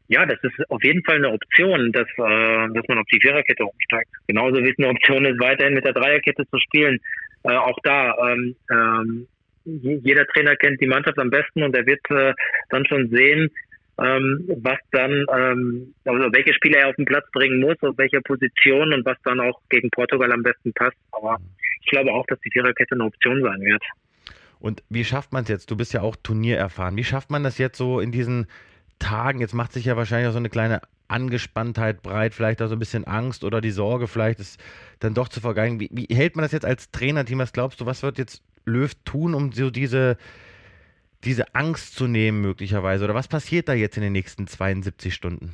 Ja, das ist auf jeden Fall eine Option, dass, äh, dass man auf die Viererkette umsteigt. Genauso wie es eine Option ist, weiterhin mit der Dreierkette zu spielen. Äh, auch da, ähm, ähm, jeder Trainer kennt die Mannschaft am besten und er wird äh, dann schon sehen, ähm, was dann, ähm, also welche Spieler er auf den Platz bringen muss, auf welcher Position und was dann auch gegen Portugal am besten passt. Aber ich glaube auch, dass die Viererkette eine Option sein wird. Und wie schafft man es jetzt? Du bist ja auch Turnier erfahren. Wie schafft man das jetzt so in diesen Tagen? Jetzt macht sich ja wahrscheinlich auch so eine kleine Angespanntheit breit, vielleicht auch so ein bisschen Angst oder die Sorge, vielleicht ist dann doch zu vergeigen. Wie, wie hält man das jetzt als Trainerteam? Was glaubst du, was wird jetzt Löw tun, um so diese, diese Angst zu nehmen, möglicherweise? Oder was passiert da jetzt in den nächsten 72 Stunden?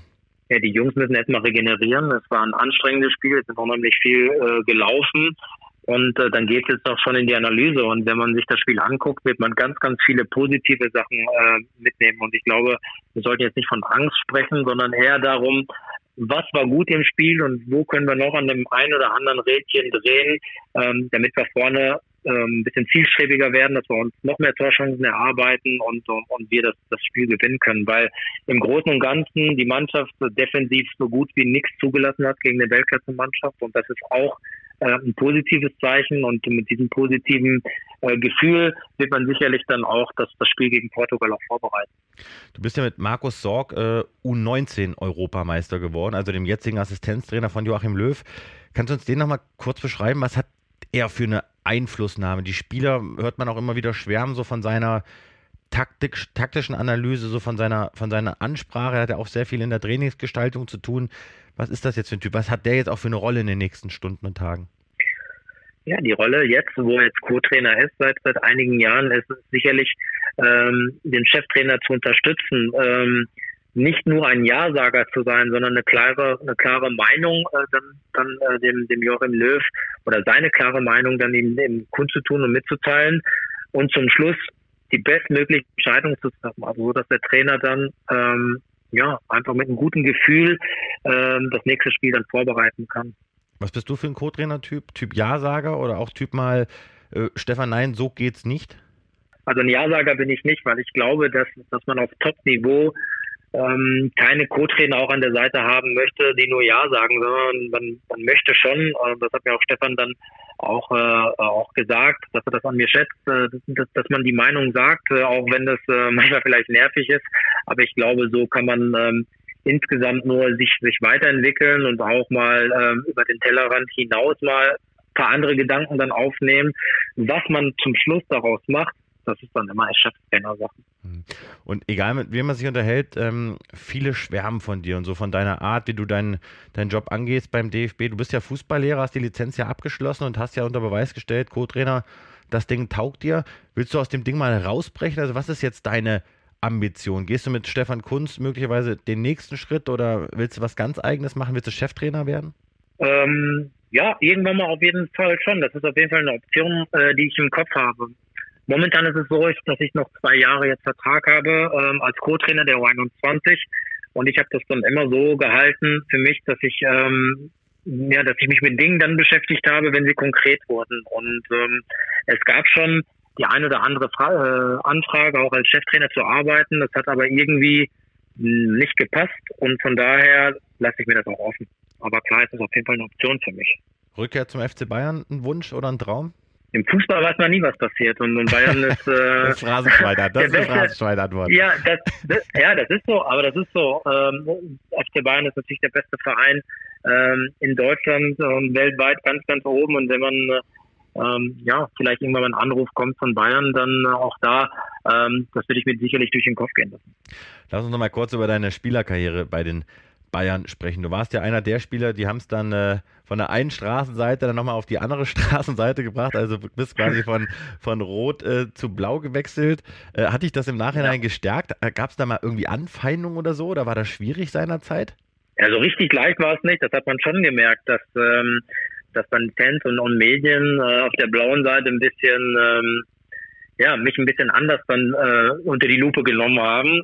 Ja, die Jungs müssen erstmal regenerieren. Es war ein anstrengendes Spiel, es ist unheimlich viel äh, gelaufen. Und äh, dann geht es jetzt auch schon in die Analyse. Und wenn man sich das Spiel anguckt, wird man ganz, ganz viele positive Sachen äh, mitnehmen. Und ich glaube, wir sollten jetzt nicht von Angst sprechen, sondern eher darum, was war gut im Spiel und wo können wir noch an dem einen oder anderen Rädchen drehen, ähm, damit wir vorne ein bisschen zielstrebiger werden, dass wir uns noch mehr Torchancen erarbeiten und, und, und wir das, das Spiel gewinnen können. Weil im Großen und Ganzen die Mannschaft defensiv so gut wie nichts zugelassen hat gegen eine Weltklasse-Mannschaft und das ist auch äh, ein positives Zeichen und mit diesem positiven äh, Gefühl wird man sicherlich dann auch das, das Spiel gegen Portugal auch vorbereiten. Du bist ja mit Markus Sorg äh, U19 Europameister geworden, also dem jetzigen Assistenztrainer von Joachim Löw. Kannst du uns den nochmal kurz beschreiben? Was hat er für eine Einflussnahme? Die Spieler hört man auch immer wieder schwärmen, so von seiner Taktik, taktischen Analyse, so von seiner, von seiner Ansprache. Er hat ja auch sehr viel in der Trainingsgestaltung zu tun. Was ist das jetzt für ein Typ? Was hat der jetzt auch für eine Rolle in den nächsten Stunden und Tagen? Ja, die Rolle jetzt, wo er jetzt Co-Trainer ist, seit, seit einigen Jahren, ist sicherlich ähm, den Cheftrainer zu unterstützen, ähm, nicht nur ein Ja-Sager zu sein, sondern eine klare, eine klare Meinung äh, dann, dann äh, dem, dem Joachim Löw oder seine klare Meinung dann ihm, ihm kundzutun und mitzuteilen und zum Schluss die bestmögliche Entscheidung zu treffen, also so, dass der Trainer dann ähm, ja, einfach mit einem guten Gefühl ähm, das nächste Spiel dann vorbereiten kann. Was bist du für ein Co-Trainer-Typ? Typ Ja-Sager oder auch Typ mal äh, Stefan, nein, so geht's nicht? Also ein Ja-Sager bin ich nicht, weil ich glaube, dass, dass man auf Top-Niveau ähm, keine Co-Trainer auch an der Seite haben möchte, die nur Ja sagen, sondern man, man möchte schon, das hat mir auch Stefan dann auch, äh, auch gesagt, dass er das an mir schätzt, äh, dass, dass man die Meinung sagt, äh, auch wenn das äh, manchmal vielleicht nervig ist. Aber ich glaube, so kann man ähm, insgesamt nur sich, sich weiterentwickeln und auch mal ähm, über den Tellerrand hinaus mal ein paar andere Gedanken dann aufnehmen. Was man zum Schluss daraus macht, das ist dann immer Cheftrainer-Sache. Hm. Und egal mit wem man sich unterhält, ähm, viele schwärmen von dir und so von deiner Art, wie du deinen deinen Job angehst beim DFB. Du bist ja Fußballlehrer, hast die Lizenz ja abgeschlossen und hast ja unter Beweis gestellt, Co-Trainer, das Ding taugt dir. Willst du aus dem Ding mal rausbrechen? Also was ist jetzt deine Ambition? Gehst du mit Stefan Kunz möglicherweise den nächsten Schritt oder willst du was ganz eigenes machen? Willst du Cheftrainer werden? Ähm, ja, irgendwann mal auf jeden Fall schon. Das ist auf jeden Fall eine Option, äh, die ich im Kopf habe. Momentan ist es so, dass ich noch zwei Jahre jetzt Vertrag habe ähm, als Co-Trainer der U21 und ich habe das dann immer so gehalten für mich, dass ich ähm, ja, dass ich mich mit Dingen dann beschäftigt habe, wenn sie konkret wurden. Und ähm, es gab schon die eine oder andere Fra äh, Anfrage, auch als Cheftrainer zu arbeiten. Das hat aber irgendwie nicht gepasst und von daher lasse ich mir das auch offen. Aber klar ist es auf jeden Fall eine Option für mich. Rückkehr zum FC Bayern ein Wunsch oder ein Traum? Im Fußball weiß man nie, was passiert. Und, und Bayern ist. Äh, das Phrasenschweiner, das ist eine Phrasenschweiner-Antwort. Ja das, das, ja, das ist so, aber das ist so. Ähm, FC Bayern ist natürlich der beste Verein ähm, in Deutschland und weltweit ganz, ganz oben. Und wenn man. Ähm, ja, vielleicht irgendwann mal ein Anruf kommt von Bayern, dann auch da, ähm, das würde ich mir sicherlich durch den Kopf gehen lassen. Lass uns noch mal kurz über deine Spielerkarriere bei den Bayern sprechen. Du warst ja einer der Spieler, die haben es dann äh, von der einen Straßenseite dann nochmal auf die andere Straßenseite gebracht. Also bist quasi von, von Rot äh, zu Blau gewechselt. Äh, hat dich das im Nachhinein ja. gestärkt? Äh, Gab es da mal irgendwie Anfeindungen oder so? Oder war das schwierig seinerzeit? Ja, so richtig leicht war es nicht. Das hat man schon gemerkt, dass, ähm, dass dann Fans und, und Medien äh, auf der blauen Seite ein bisschen, ähm, ja, mich ein bisschen anders dann äh, unter die Lupe genommen haben.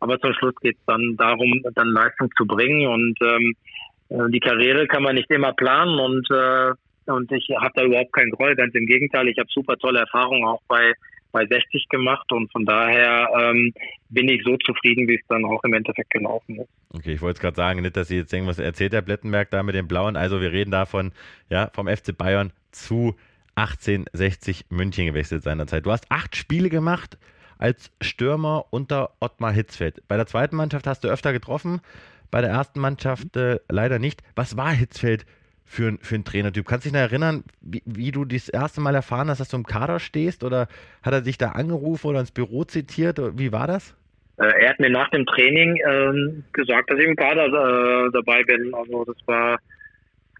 Aber zum Schluss geht es dann darum, dann Leistung zu bringen und ähm, äh, die Karriere kann man nicht immer planen und äh, und ich habe da überhaupt keinen Groll, ganz im Gegenteil, ich habe super tolle Erfahrungen auch bei bei 60 gemacht und von daher ähm, bin ich so zufrieden, wie es dann auch im Endeffekt gelaufen ist. Okay, ich wollte es gerade sagen, nicht, dass Sie jetzt irgendwas erzählt, der Blettenberg da mit dem Blauen. Also wir reden davon, ja, vom FC Bayern zu 1860 München gewechselt seinerzeit. Du hast acht Spiele gemacht als Stürmer unter Ottmar Hitzfeld. Bei der zweiten Mannschaft hast du öfter getroffen, bei der ersten Mannschaft äh, leider nicht. Was war Hitzfeld für, für einen Trainertyp. Kannst du dich noch erinnern, wie, wie, du das erste Mal erfahren hast, dass du im Kader stehst? Oder hat er dich da angerufen oder ins Büro zitiert? Wie war das? Äh, er hat mir nach dem Training ähm, gesagt, dass ich im Kader äh, dabei bin. Also das war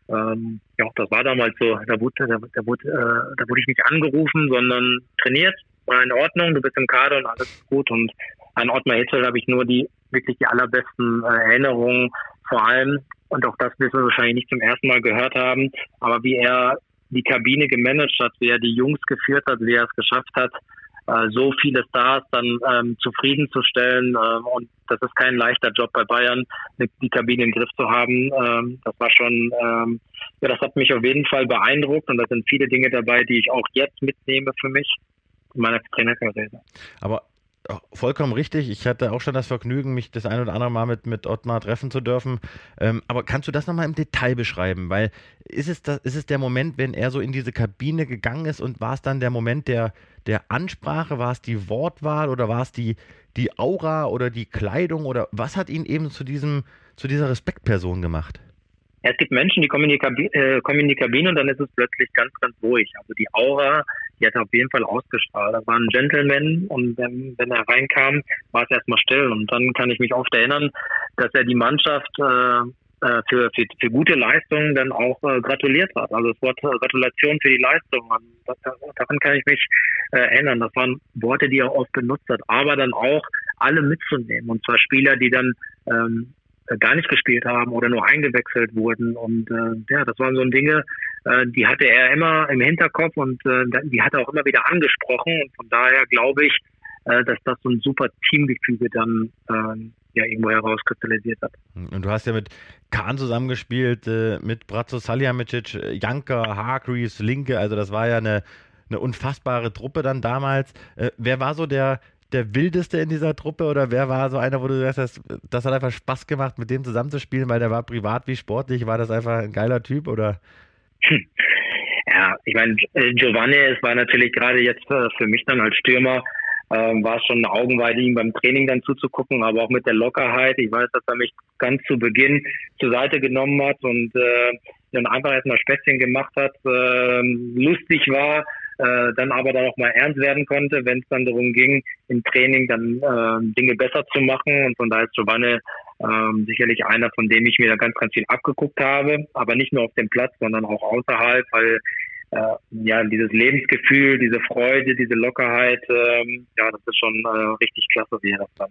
ähm, ja, das war damals so. Da wurde, da, da wurde, äh, da wurde ich nicht angerufen, sondern trainiert. War in Ordnung, du bist im Kader und alles ist gut. Und an Ottmar Hitzel habe ich nur die wirklich die allerbesten äh, Erinnerungen. Vor allem und auch das wirst du wahrscheinlich nicht zum ersten Mal gehört haben, aber wie er die Kabine gemanagt hat, wie er die Jungs geführt hat, wie er es geschafft hat, äh, so viele Stars dann ähm, zufriedenzustellen. Ähm, und das ist kein leichter Job bei Bayern, die Kabine im Griff zu haben. Ähm, das war schon, ähm, ja, das hat mich auf jeden Fall beeindruckt und da sind viele Dinge dabei, die ich auch jetzt mitnehme für mich meiner Trainerkarriere. Aber vollkommen richtig. Ich hatte auch schon das Vergnügen, mich das ein oder andere Mal mit, mit Ottmar treffen zu dürfen. Ähm, aber kannst du das nochmal im Detail beschreiben? Weil ist es, das, ist es der Moment, wenn er so in diese Kabine gegangen ist und war es dann der Moment der, der Ansprache? War es die Wortwahl oder war es die, die Aura oder die Kleidung? Oder was hat ihn eben zu, diesem, zu dieser Respektperson gemacht? Es gibt Menschen, die kommen in die, Kabine, äh, kommen in die Kabine und dann ist es plötzlich ganz, ganz ruhig. Also die Aura, die hat er auf jeden Fall ausgestrahlt. Das war ein Gentleman und wenn, wenn er reinkam, war es erstmal still. Und dann kann ich mich oft erinnern, dass er die Mannschaft äh, äh für, für, für gute Leistungen dann auch äh, gratuliert hat. Also das Wort äh, Gratulation für die Leistung, das, daran kann ich mich äh, erinnern. Das waren Worte, die er oft benutzt hat, aber dann auch alle mitzunehmen. Und zwar Spieler, die dann ähm, äh, gar nicht gespielt haben oder nur eingewechselt wurden. Und äh, ja, das waren so Dinge, die hatte er immer im Hinterkopf und äh, die hat er auch immer wieder angesprochen. Und von daher glaube ich, äh, dass das so ein super Teamgefüge dann äh, ja irgendwo herauskristallisiert hat. Und du hast ja mit Kahn zusammengespielt, äh, mit Bratzo Salihamidzic, äh, Janka, Hargreaves, Linke, also das war ja eine, eine unfassbare Truppe dann damals. Äh, wer war so der, der wildeste in dieser Truppe oder wer war so einer, wo du sagst, das, das hat einfach Spaß gemacht, mit dem zusammenzuspielen, weil der war privat wie sportlich, war das einfach ein geiler Typ oder? Ja, ich meine, äh, Giovanni, es war natürlich gerade jetzt äh, für mich dann als Stürmer, ähm, war es schon eine Augenweide, ihm beim Training dann zuzugucken, aber auch mit der Lockerheit. Ich weiß, dass er mich ganz zu Beginn zur Seite genommen hat und äh, dann einfach erstmal Spätzchen gemacht hat, äh, lustig war, äh, dann aber dann auch mal ernst werden konnte, wenn es dann darum ging, im Training dann äh, Dinge besser zu machen. Und von daher ist Giovanni ähm, sicherlich einer, von dem ich mir da ganz, ganz viel abgeguckt habe, aber nicht nur auf dem Platz, sondern auch außerhalb, weil äh, ja dieses Lebensgefühl, diese Freude, diese Lockerheit, ähm, ja, das ist schon äh, richtig klasse, wie er das dann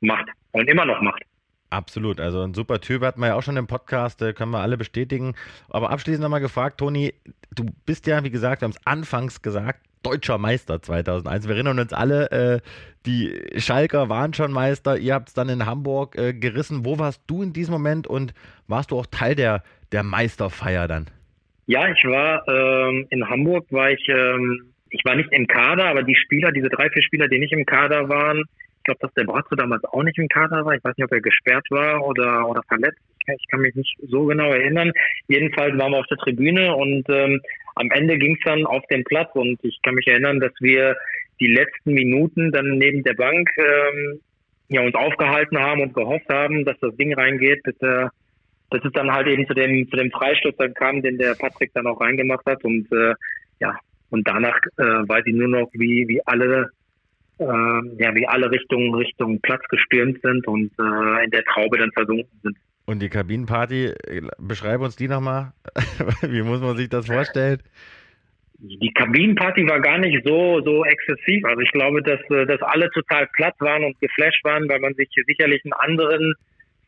macht und immer noch macht. Absolut, also ein super Typ, hatten wir ja auch schon im Podcast, äh, können wir alle bestätigen. Aber abschließend nochmal gefragt, Toni, du bist ja, wie gesagt, wir haben es anfangs gesagt, deutscher Meister 2001. Wir erinnern uns alle, äh, die Schalker waren schon Meister, ihr habt es dann in Hamburg äh, gerissen. Wo warst du in diesem Moment und warst du auch Teil der, der Meisterfeier dann? Ja, ich war ähm, in Hamburg, war ich, ähm, ich war nicht im Kader, aber die Spieler, diese drei, vier Spieler, die nicht im Kader waren, ich glaube, dass der Brazzo damals auch nicht im Kader war. Ich weiß nicht, ob er gesperrt war oder, oder verletzt. Ich kann mich nicht so genau erinnern. Jedenfalls waren wir auf der Tribüne und ähm, am Ende ging es dann auf den Platz und ich kann mich erinnern, dass wir die letzten Minuten dann neben der Bank ähm, ja, uns aufgehalten haben und gehofft haben, dass das Ding reingeht, bis, äh, dass es dann halt eben zu dem, zu dem Freistoß dann kam, den der Patrick dann auch reingemacht hat und äh, ja, und danach äh, weiß ich nur noch, wie, wie alle äh, ja, wie alle Richtungen Richtung Platz gestürmt sind und äh, in der Traube dann versunken sind. Und die Kabinenparty, äh, beschreib uns die nochmal. wie muss man sich das vorstellen? Die Kabinenparty war gar nicht so, so exzessiv. Also ich glaube, dass, äh, dass alle total platt waren und geflasht waren, weil man sich sicherlich einen anderen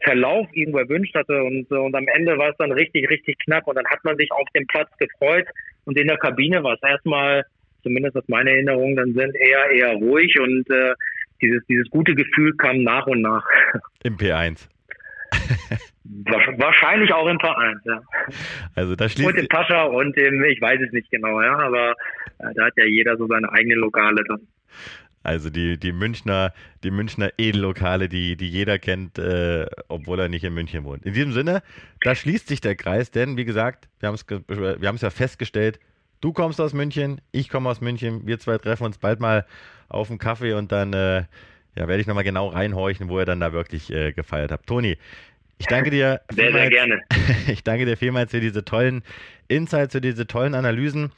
Verlauf irgendwo erwünscht hatte. Und, äh, und am Ende war es dann richtig, richtig knapp. Und dann hat man sich auf dem Platz gefreut. Und in der Kabine war es erstmal zumindest aus meiner Erinnerung, dann sind eher eher ruhig und äh, dieses, dieses gute Gefühl kam nach und nach. Im P1. Wahrscheinlich auch im Verein, ja. Also da schließt und im Pascha und im, ich weiß es nicht genau, ja, aber äh, da hat ja jeder so seine eigenen Lokale dann. Also die, die Münchner, die Münchner Edellokale, die, die jeder kennt, äh, obwohl er nicht in München wohnt. In diesem Sinne, da schließt sich der Kreis, denn wie gesagt, wir haben es wir haben's ja festgestellt, du kommst aus München, ich komme aus München, wir zwei treffen uns bald mal auf einen Kaffee und dann äh, ja, werde ich nochmal genau reinhorchen, wo ihr dann da wirklich äh, gefeiert habt. Toni, ich danke dir. Sehr, sehr gerne. Ich danke dir vielmals für diese tollen Insights, für diese tollen Analysen.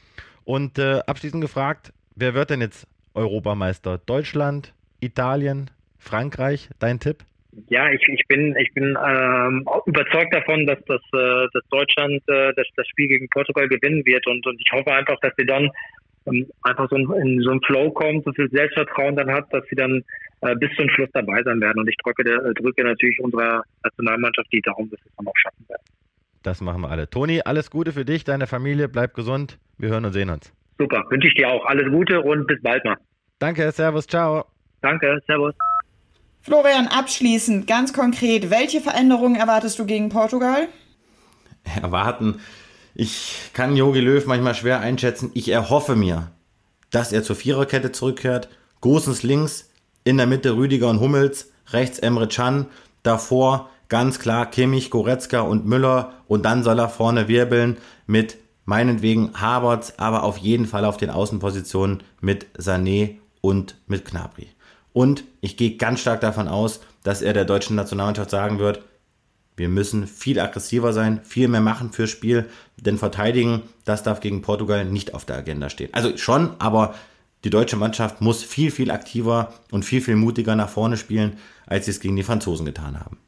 Und äh, abschließend gefragt, wer wird denn jetzt Europameister? Deutschland, Italien, Frankreich? Dein Tipp? Ja, ich, ich bin, ich bin ähm, überzeugt davon, dass, das, äh, dass Deutschland äh, das, das Spiel gegen Portugal gewinnen wird und, und ich hoffe einfach, dass sie dann ähm, einfach so in, so einen Flow kommt, so viel Selbstvertrauen dann hat, dass sie dann äh, bis zum Schluss dabei sein werden. Und ich drücke, äh, drücke natürlich unserer Nationalmannschaft die Daumen, dass sie es dann auch schaffen werden. Das machen wir alle. Toni, alles Gute für dich, deine Familie, bleib gesund. Wir hören und sehen uns. Super, wünsche ich dir auch. Alles Gute und bis bald mal. Danke, Servus, ciao. Danke, Servus. Florian, abschließend, ganz konkret, welche Veränderungen erwartest du gegen Portugal? Erwarten. Ich kann Jogi Löw manchmal schwer einschätzen. Ich erhoffe mir, dass er zur Viererkette zurückkehrt. Gosens links, in der Mitte Rüdiger und Hummels, rechts Emre Can, davor ganz klar Kimmich, Goretzka und Müller und dann soll er vorne wirbeln mit meinetwegen Havertz, aber auf jeden Fall auf den Außenpositionen mit Sané und mit Knabri. Und ich gehe ganz stark davon aus, dass er der deutschen Nationalmannschaft sagen wird, wir müssen viel aggressiver sein, viel mehr machen fürs Spiel, denn verteidigen, das darf gegen Portugal nicht auf der Agenda stehen. Also schon, aber die deutsche Mannschaft muss viel, viel aktiver und viel, viel mutiger nach vorne spielen, als sie es gegen die Franzosen getan haben.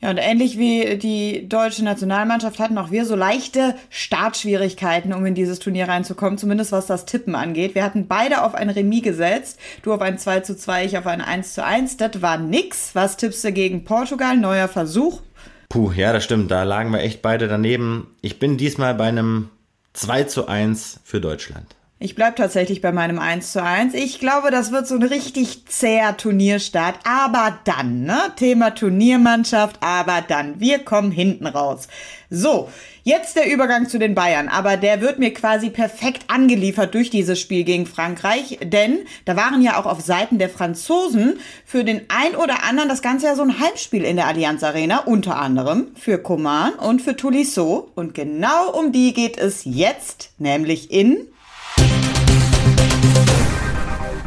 Ja, und ähnlich wie die deutsche Nationalmannschaft hatten auch wir so leichte Startschwierigkeiten, um in dieses Turnier reinzukommen, zumindest was das Tippen angeht. Wir hatten beide auf ein Remis gesetzt. Du auf ein 2 zu 2, ich auf ein 1 zu 1. Das war nix. Was tippst du gegen Portugal? Neuer Versuch. Puh, ja, das stimmt. Da lagen wir echt beide daneben. Ich bin diesmal bei einem 2 zu 1 für Deutschland. Ich bleib tatsächlich bei meinem 1 zu 1. Ich glaube, das wird so ein richtig zäher Turnierstart. Aber dann, ne? Thema Turniermannschaft, aber dann. Wir kommen hinten raus. So, jetzt der Übergang zu den Bayern. Aber der wird mir quasi perfekt angeliefert durch dieses Spiel gegen Frankreich. Denn da waren ja auch auf Seiten der Franzosen für den ein oder anderen das Ganze ja so ein Heimspiel in der Allianz Arena. Unter anderem für Coman und für Tolisso. Und genau um die geht es jetzt. Nämlich in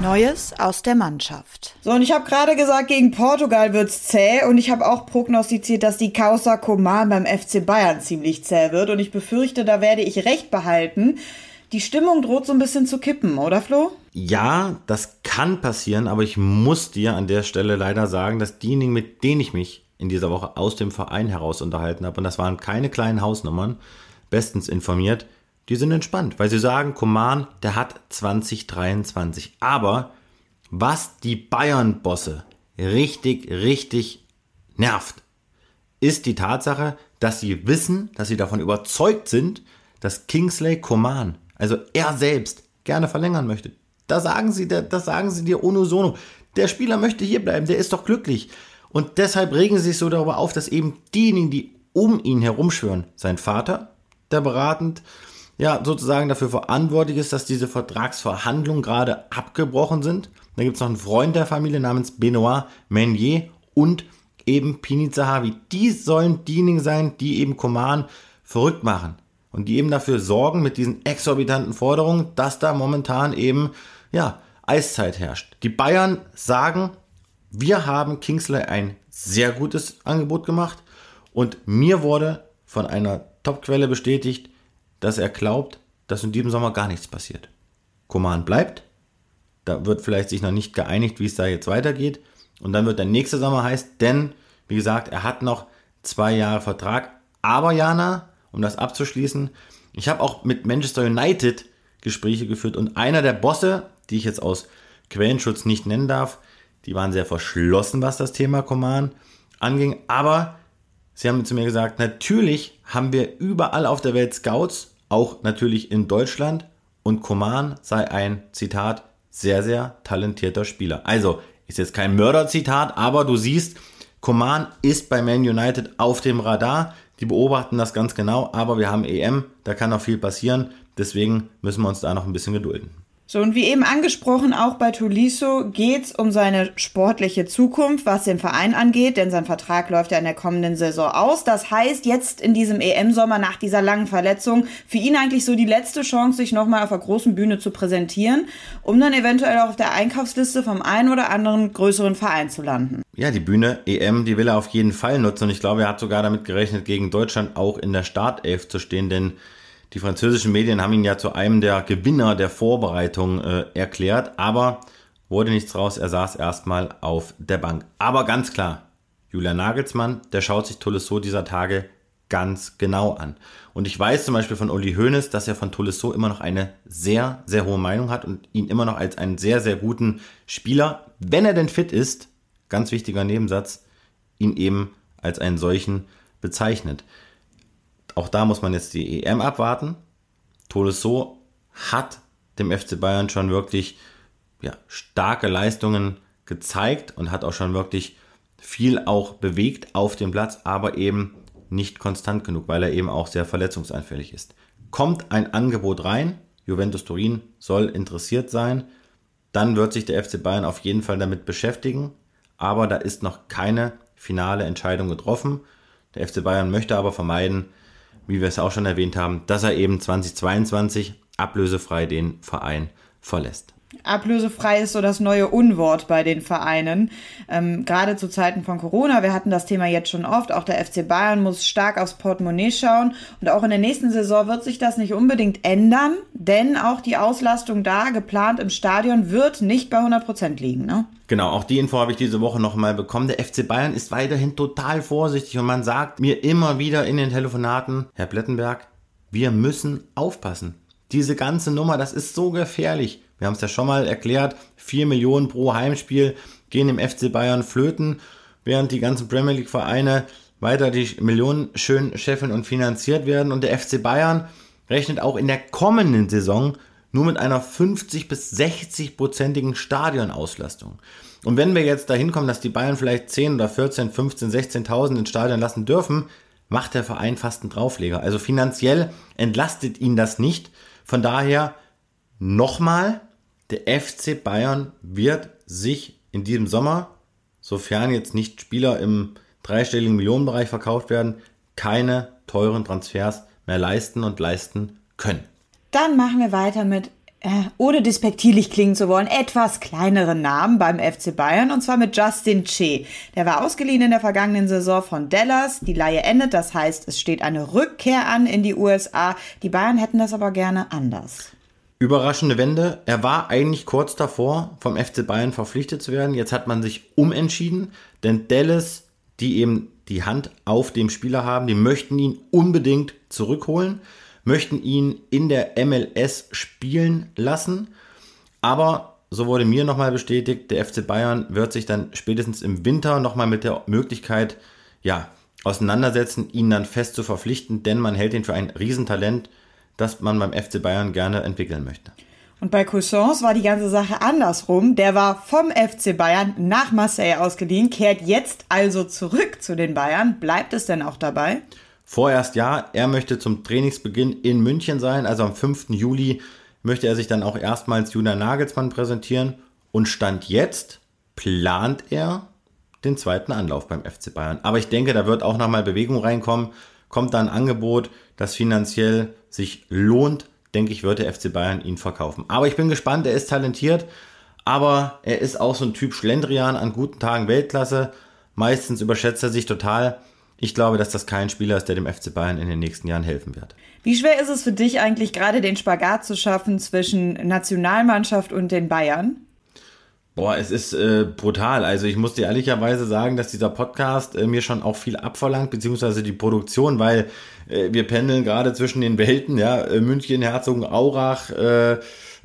Neues aus der Mannschaft. So, und ich habe gerade gesagt, gegen Portugal wird's zäh und ich habe auch prognostiziert, dass die Causa Coman beim FC Bayern ziemlich zäh wird und ich befürchte, da werde ich recht behalten. Die Stimmung droht so ein bisschen zu kippen, oder Flo? Ja, das kann passieren, aber ich muss dir an der Stelle leider sagen, dass diejenigen, mit denen ich mich in dieser Woche aus dem Verein heraus unterhalten habe, und das waren keine kleinen Hausnummern, bestens informiert, die sind entspannt, weil sie sagen, Koman, der hat 2023. Aber was die Bayern-Bosse richtig, richtig nervt, ist die Tatsache, dass sie wissen, dass sie davon überzeugt sind, dass Kingsley Coman, also er selbst, gerne verlängern möchte. Da sagen sie, das sagen sie dir ohne sono. Der Spieler möchte hier bleiben, der ist doch glücklich. Und deshalb regen sie sich so darüber auf, dass eben diejenigen, die um ihn herumschwören, sein Vater, der beratend ja sozusagen dafür verantwortlich ist, dass diese Vertragsverhandlungen gerade abgebrochen sind. Da gibt es noch einen Freund der Familie namens Benoit Meunier und eben Pini Zahavi. Die sollen diejenigen sein, die eben Koman verrückt machen und die eben dafür sorgen mit diesen exorbitanten Forderungen, dass da momentan eben ja Eiszeit herrscht. Die Bayern sagen, wir haben Kingsley ein sehr gutes Angebot gemacht und mir wurde von einer Topquelle bestätigt, dass er glaubt, dass in diesem Sommer gar nichts passiert. Koman bleibt, da wird vielleicht sich noch nicht geeinigt, wie es da jetzt weitergeht. Und dann wird der nächste Sommer heißt, denn, wie gesagt, er hat noch zwei Jahre Vertrag. Aber Jana, um das abzuschließen, ich habe auch mit Manchester United Gespräche geführt und einer der Bosse, die ich jetzt aus Quellenschutz nicht nennen darf, die waren sehr verschlossen, was das Thema Command anging. Aber sie haben zu mir gesagt, natürlich haben wir überall auf der Welt Scouts, auch natürlich in Deutschland. Und Coman sei ein, Zitat, sehr, sehr talentierter Spieler. Also, Ist jetzt kein Mörderzitat, aber du siehst, Coman ist bei Man United auf dem Radar. Die beobachten das ganz genau, aber wir haben EM, da kann noch viel passieren. Deswegen müssen wir uns da noch ein bisschen gedulden. So, und wie eben angesprochen, auch bei Tuliso geht's um seine sportliche Zukunft, was den Verein angeht, denn sein Vertrag läuft ja in der kommenden Saison aus. Das heißt, jetzt in diesem EM-Sommer nach dieser langen Verletzung für ihn eigentlich so die letzte Chance, sich nochmal auf der großen Bühne zu präsentieren, um dann eventuell auch auf der Einkaufsliste vom einen oder anderen größeren Verein zu landen. Ja, die Bühne EM, die will er auf jeden Fall nutzen und ich glaube, er hat sogar damit gerechnet, gegen Deutschland auch in der Startelf zu stehen, denn die französischen Medien haben ihn ja zu einem der Gewinner der Vorbereitung äh, erklärt, aber wurde nichts raus. Er saß erstmal auf der Bank. Aber ganz klar, Julian Nagelsmann, der schaut sich Tolisso dieser Tage ganz genau an. Und ich weiß zum Beispiel von Uli Hoeneß, dass er von Tolisso immer noch eine sehr, sehr hohe Meinung hat und ihn immer noch als einen sehr, sehr guten Spieler, wenn er denn fit ist, ganz wichtiger Nebensatz, ihn eben als einen solchen bezeichnet. Auch da muss man jetzt die EM abwarten. Tolisso hat dem FC Bayern schon wirklich ja, starke Leistungen gezeigt und hat auch schon wirklich viel auch bewegt auf dem Platz, aber eben nicht konstant genug, weil er eben auch sehr verletzungsanfällig ist. Kommt ein Angebot rein, Juventus Turin soll interessiert sein, dann wird sich der FC Bayern auf jeden Fall damit beschäftigen, aber da ist noch keine finale Entscheidung getroffen. Der FC Bayern möchte aber vermeiden, wie wir es auch schon erwähnt haben, dass er eben 2022 ablösefrei den Verein verlässt. Ablösefrei ist so das neue Unwort bei den Vereinen. Ähm, gerade zu Zeiten von Corona, wir hatten das Thema jetzt schon oft, auch der FC Bayern muss stark aufs Portemonnaie schauen. Und auch in der nächsten Saison wird sich das nicht unbedingt ändern, denn auch die Auslastung da, geplant im Stadion, wird nicht bei 100 Prozent liegen. Ne? Genau, auch die Info habe ich diese Woche nochmal bekommen. Der FC Bayern ist weiterhin total vorsichtig und man sagt mir immer wieder in den Telefonaten, Herr Plettenberg, wir müssen aufpassen. Diese ganze Nummer, das ist so gefährlich. Wir haben es ja schon mal erklärt, 4 Millionen pro Heimspiel gehen im FC Bayern flöten, während die ganzen Premier League Vereine weiter die Millionen schön scheffeln und finanziert werden. Und der FC Bayern rechnet auch in der kommenden Saison nur mit einer 50 bis 60 prozentigen Stadionauslastung. Und wenn wir jetzt dahin kommen, dass die Bayern vielleicht 10 oder 14, 15, 16.000 ins Stadion lassen dürfen, macht der Verein fast einen Draufleger. Also finanziell entlastet ihn das nicht. Von daher nochmal, der FC Bayern wird sich in diesem Sommer, sofern jetzt nicht Spieler im dreistelligen Millionenbereich verkauft werden, keine teuren Transfers mehr leisten und leisten können. Dann machen wir weiter mit, äh, ohne despektierlich klingen zu wollen, etwas kleineren Namen beim FC Bayern und zwar mit Justin Che. Der war ausgeliehen in der vergangenen Saison von Dallas. Die Laie endet, das heißt, es steht eine Rückkehr an in die USA. Die Bayern hätten das aber gerne anders. Überraschende Wende. Er war eigentlich kurz davor, vom FC Bayern verpflichtet zu werden. Jetzt hat man sich umentschieden, denn Dallas, die eben die Hand auf dem Spieler haben, die möchten ihn unbedingt zurückholen, möchten ihn in der MLS spielen lassen. Aber so wurde mir nochmal bestätigt, der FC Bayern wird sich dann spätestens im Winter nochmal mit der Möglichkeit, ja, auseinandersetzen, ihn dann fest zu verpflichten, denn man hält ihn für ein Riesentalent das man beim FC Bayern gerne entwickeln möchte. Und bei Cousins war die ganze Sache andersrum. Der war vom FC Bayern nach Marseille ausgeliehen, kehrt jetzt also zurück zu den Bayern. Bleibt es denn auch dabei? Vorerst ja, er möchte zum Trainingsbeginn in München sein, also am 5. Juli möchte er sich dann auch erstmals Julian Nagelsmann präsentieren und Stand jetzt plant er den zweiten Anlauf beim FC Bayern. Aber ich denke, da wird auch nochmal Bewegung reinkommen kommt da ein Angebot, das finanziell sich lohnt, denke ich, wird der FC Bayern ihn verkaufen. Aber ich bin gespannt, er ist talentiert, aber er ist auch so ein Typ Schlendrian an guten Tagen Weltklasse. Meistens überschätzt er sich total. Ich glaube, dass das kein Spieler ist, der dem FC Bayern in den nächsten Jahren helfen wird. Wie schwer ist es für dich eigentlich gerade den Spagat zu schaffen zwischen Nationalmannschaft und den Bayern? Boah, es ist äh, brutal. Also ich muss dir ehrlicherweise sagen, dass dieser Podcast äh, mir schon auch viel abverlangt, beziehungsweise die Produktion, weil äh, wir pendeln gerade zwischen den Welten, ja, äh, München, Herzogenaurach, äh,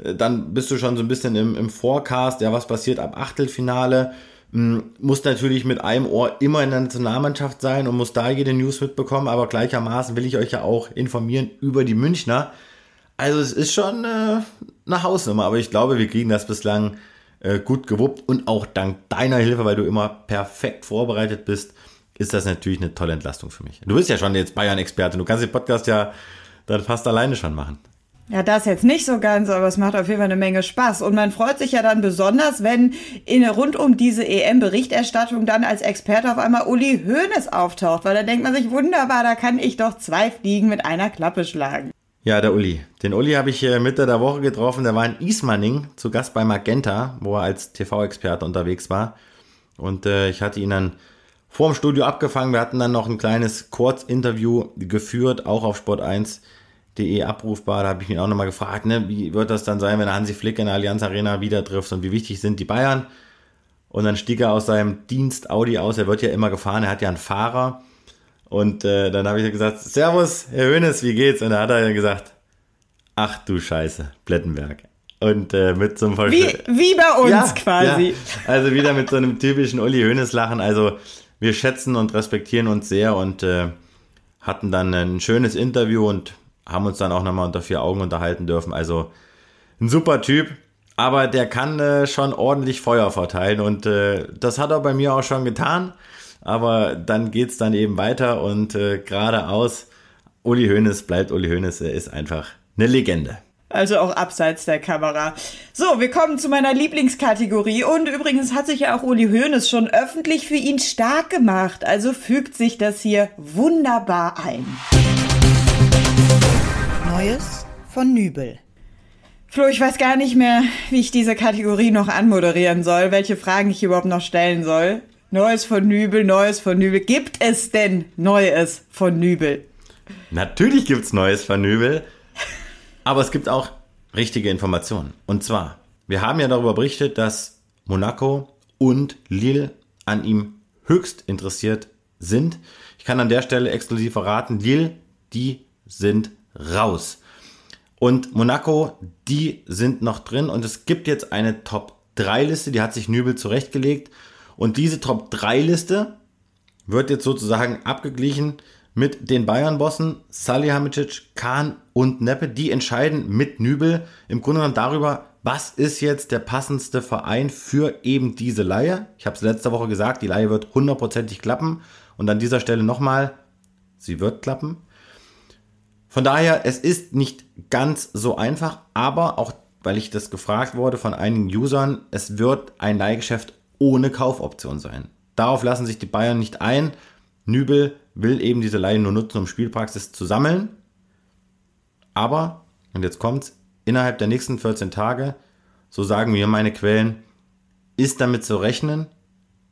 dann bist du schon so ein bisschen im, im Forecast, ja, was passiert ab Achtelfinale. Hm, muss natürlich mit einem Ohr immer in der Nationalmannschaft sein und muss da jede News mitbekommen, aber gleichermaßen will ich euch ja auch informieren über die Münchner. Also es ist schon äh, eine Hausnummer, aber ich glaube, wir kriegen das bislang äh, gut gewuppt und auch dank deiner Hilfe, weil du immer perfekt vorbereitet bist, ist das natürlich eine tolle Entlastung für mich. Du bist ja schon jetzt Bayern-Experte, du kannst den Podcast ja dann fast alleine schon machen. Ja, das jetzt nicht so ganz, aber es macht auf jeden Fall eine Menge Spaß. Und man freut sich ja dann besonders, wenn in, rund um diese EM-Berichterstattung dann als Experte auf einmal Uli Hoeneß auftaucht, weil da denkt man sich, wunderbar, da kann ich doch zwei Fliegen mit einer Klappe schlagen. Ja, der Uli. Den Uli habe ich äh, Mitte der Woche getroffen. Der war in Ismaning zu Gast bei Magenta, wo er als TV-Experte unterwegs war. Und äh, ich hatte ihn dann vor dem Studio abgefangen. Wir hatten dann noch ein kleines Kurzinterview geführt, auch auf Sport 1 De abrufbar. Da habe ich ihn auch nochmal gefragt, ne, wie wird das dann sein, wenn Hansi Flick in der Allianz Arena wieder trifft und wie wichtig sind die Bayern? Und dann stieg er aus seinem Dienst Audi aus. Er wird ja immer gefahren, er hat ja einen Fahrer. Und äh, dann habe ich gesagt, Servus, Herr Hönes, wie geht's? Und da hat er gesagt, ach du Scheiße, Plettenberg. Und äh, mit so einem wie, wie bei uns ja, quasi. Ja. Also wieder mit so einem typischen Uli Hönes Lachen. Also wir schätzen und respektieren uns sehr und äh, hatten dann ein schönes Interview und haben uns dann auch nochmal unter vier Augen unterhalten dürfen. Also ein super Typ, aber der kann äh, schon ordentlich Feuer verteilen und äh, das hat er bei mir auch schon getan. Aber dann geht es dann eben weiter und äh, geradeaus. Uli Hoeneß bleibt Uli Hoeneß, er ist einfach eine Legende. Also auch abseits der Kamera. So, wir kommen zu meiner Lieblingskategorie. Und übrigens hat sich ja auch Uli Hoeneß schon öffentlich für ihn stark gemacht. Also fügt sich das hier wunderbar ein. Neues von Nübel. Flo, ich weiß gar nicht mehr, wie ich diese Kategorie noch anmoderieren soll, welche Fragen ich überhaupt noch stellen soll. Neues von Nübel, Neues von Nübel. Gibt es denn Neues von Nübel? Natürlich gibt es Neues von Nübel, aber es gibt auch richtige Informationen. Und zwar, wir haben ja darüber berichtet, dass Monaco und Lille an ihm höchst interessiert sind. Ich kann an der Stelle exklusiv verraten, Lille, die sind raus. Und Monaco, die sind noch drin und es gibt jetzt eine Top 3 Liste, die hat sich Nübel zurechtgelegt. Und diese Top 3 Liste wird jetzt sozusagen abgeglichen mit den Bayern-Bossen Salihamidzic, Kahn und Neppe. Die entscheiden mit Nübel im Grunde genommen darüber, was ist jetzt der passendste Verein für eben diese Laie. Ich habe es letzte Woche gesagt, die Laie wird hundertprozentig klappen. Und an dieser Stelle nochmal, sie wird klappen. Von daher, es ist nicht ganz so einfach, aber auch weil ich das gefragt wurde von einigen Usern, es wird ein Leihgeschäft ohne Kaufoption sein. Darauf lassen sich die Bayern nicht ein. Nübel will eben diese Leihe nur nutzen, um Spielpraxis zu sammeln. Aber, und jetzt kommt's, innerhalb der nächsten 14 Tage, so sagen mir meine Quellen, ist damit zu rechnen,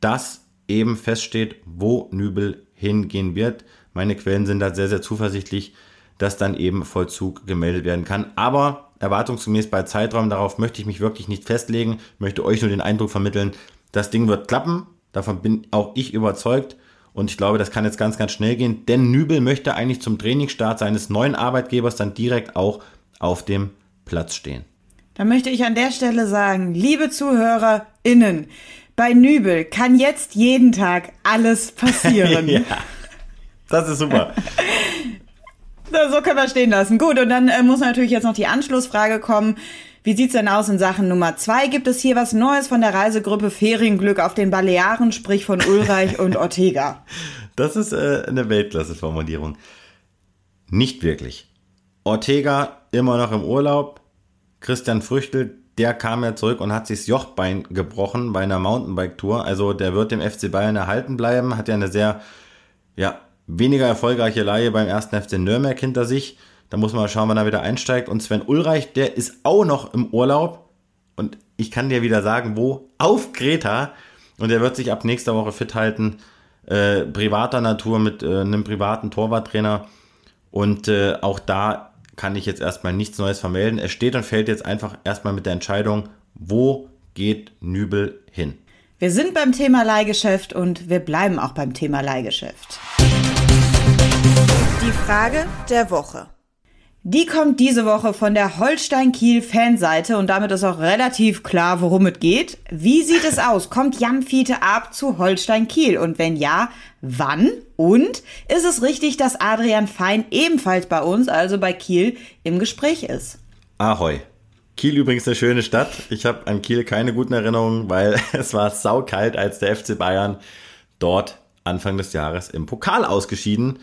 dass eben feststeht, wo Nübel hingehen wird. Meine Quellen sind da sehr, sehr zuversichtlich, dass dann eben Vollzug gemeldet werden kann. Aber erwartungsgemäß bei Zeitraum, darauf möchte ich mich wirklich nicht festlegen, möchte euch nur den Eindruck vermitteln, das Ding wird klappen. Davon bin auch ich überzeugt. Und ich glaube, das kann jetzt ganz, ganz schnell gehen, denn Nübel möchte eigentlich zum Trainingsstart seines neuen Arbeitgebers dann direkt auch auf dem Platz stehen. Da möchte ich an der Stelle sagen, liebe ZuhörerInnen, bei Nübel kann jetzt jeden Tag alles passieren. ja, das ist super. So können wir stehen lassen. Gut, und dann äh, muss natürlich jetzt noch die Anschlussfrage kommen. Wie sieht's denn aus in Sachen Nummer zwei? Gibt es hier was Neues von der Reisegruppe Ferienglück auf den Balearen, sprich von Ulreich und Ortega? Das ist äh, eine Weltklasse-Formulierung. Nicht wirklich. Ortega immer noch im Urlaub. Christian Früchtel, der kam ja zurück und hat sich das Jochbein gebrochen bei einer Mountainbike-Tour. Also der wird dem FC Bayern erhalten bleiben. Hat ja eine sehr ja, weniger erfolgreiche Laie beim ersten FC Nürnberg hinter sich. Da muss man mal schauen, wann er wieder einsteigt. Und Sven Ulreich, der ist auch noch im Urlaub. Und ich kann dir wieder sagen, wo? Auf Kreta. Und er wird sich ab nächster Woche fit halten. Äh, privater Natur mit äh, einem privaten Torwarttrainer. Und äh, auch da kann ich jetzt erstmal nichts Neues vermelden. Es steht und fällt jetzt einfach erstmal mit der Entscheidung, wo geht Nübel hin. Wir sind beim Thema Leihgeschäft und wir bleiben auch beim Thema Leihgeschäft. Die Frage der Woche. Die kommt diese Woche von der Holstein-Kiel-Fanseite und damit ist auch relativ klar, worum es geht. Wie sieht es aus? Kommt Jan Fiete ab zu Holstein-Kiel? Und wenn ja, wann? Und ist es richtig, dass Adrian Fein ebenfalls bei uns, also bei Kiel, im Gespräch ist? Ahoi. Kiel übrigens eine schöne Stadt. Ich habe an Kiel keine guten Erinnerungen, weil es war saukalt, als der FC Bayern dort Anfang des Jahres im Pokal ausgeschieden ist.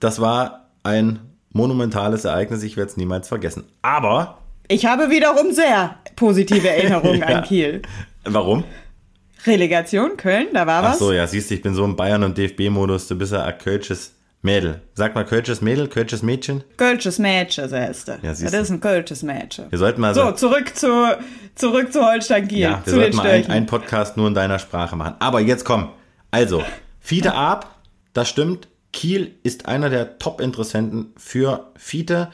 Das war ein monumentales Ereignis. Ich werde es niemals vergessen. Aber ich habe wiederum sehr positive Erinnerungen ja. an Kiel. Warum? Relegation Köln, da war was. Ach so, ja, siehst du, ich bin so im Bayern- und DFB-Modus. Du bist ja ein Kölsches Mädel. Sag mal Kölsches Mädel, Kölsches Mädchen? Kölsches Mädchen, so heißt er. Ja, das ist ein Kölsches Mädchen. Wir sollten mal so. So, zurück zu, zurück zu Holstein Kiel. Ja, wir sollten mal einen Podcast nur in deiner Sprache machen. Aber jetzt komm. Also, Fiete ab, das stimmt. Kiel ist einer der Top-Interessenten für Fiete.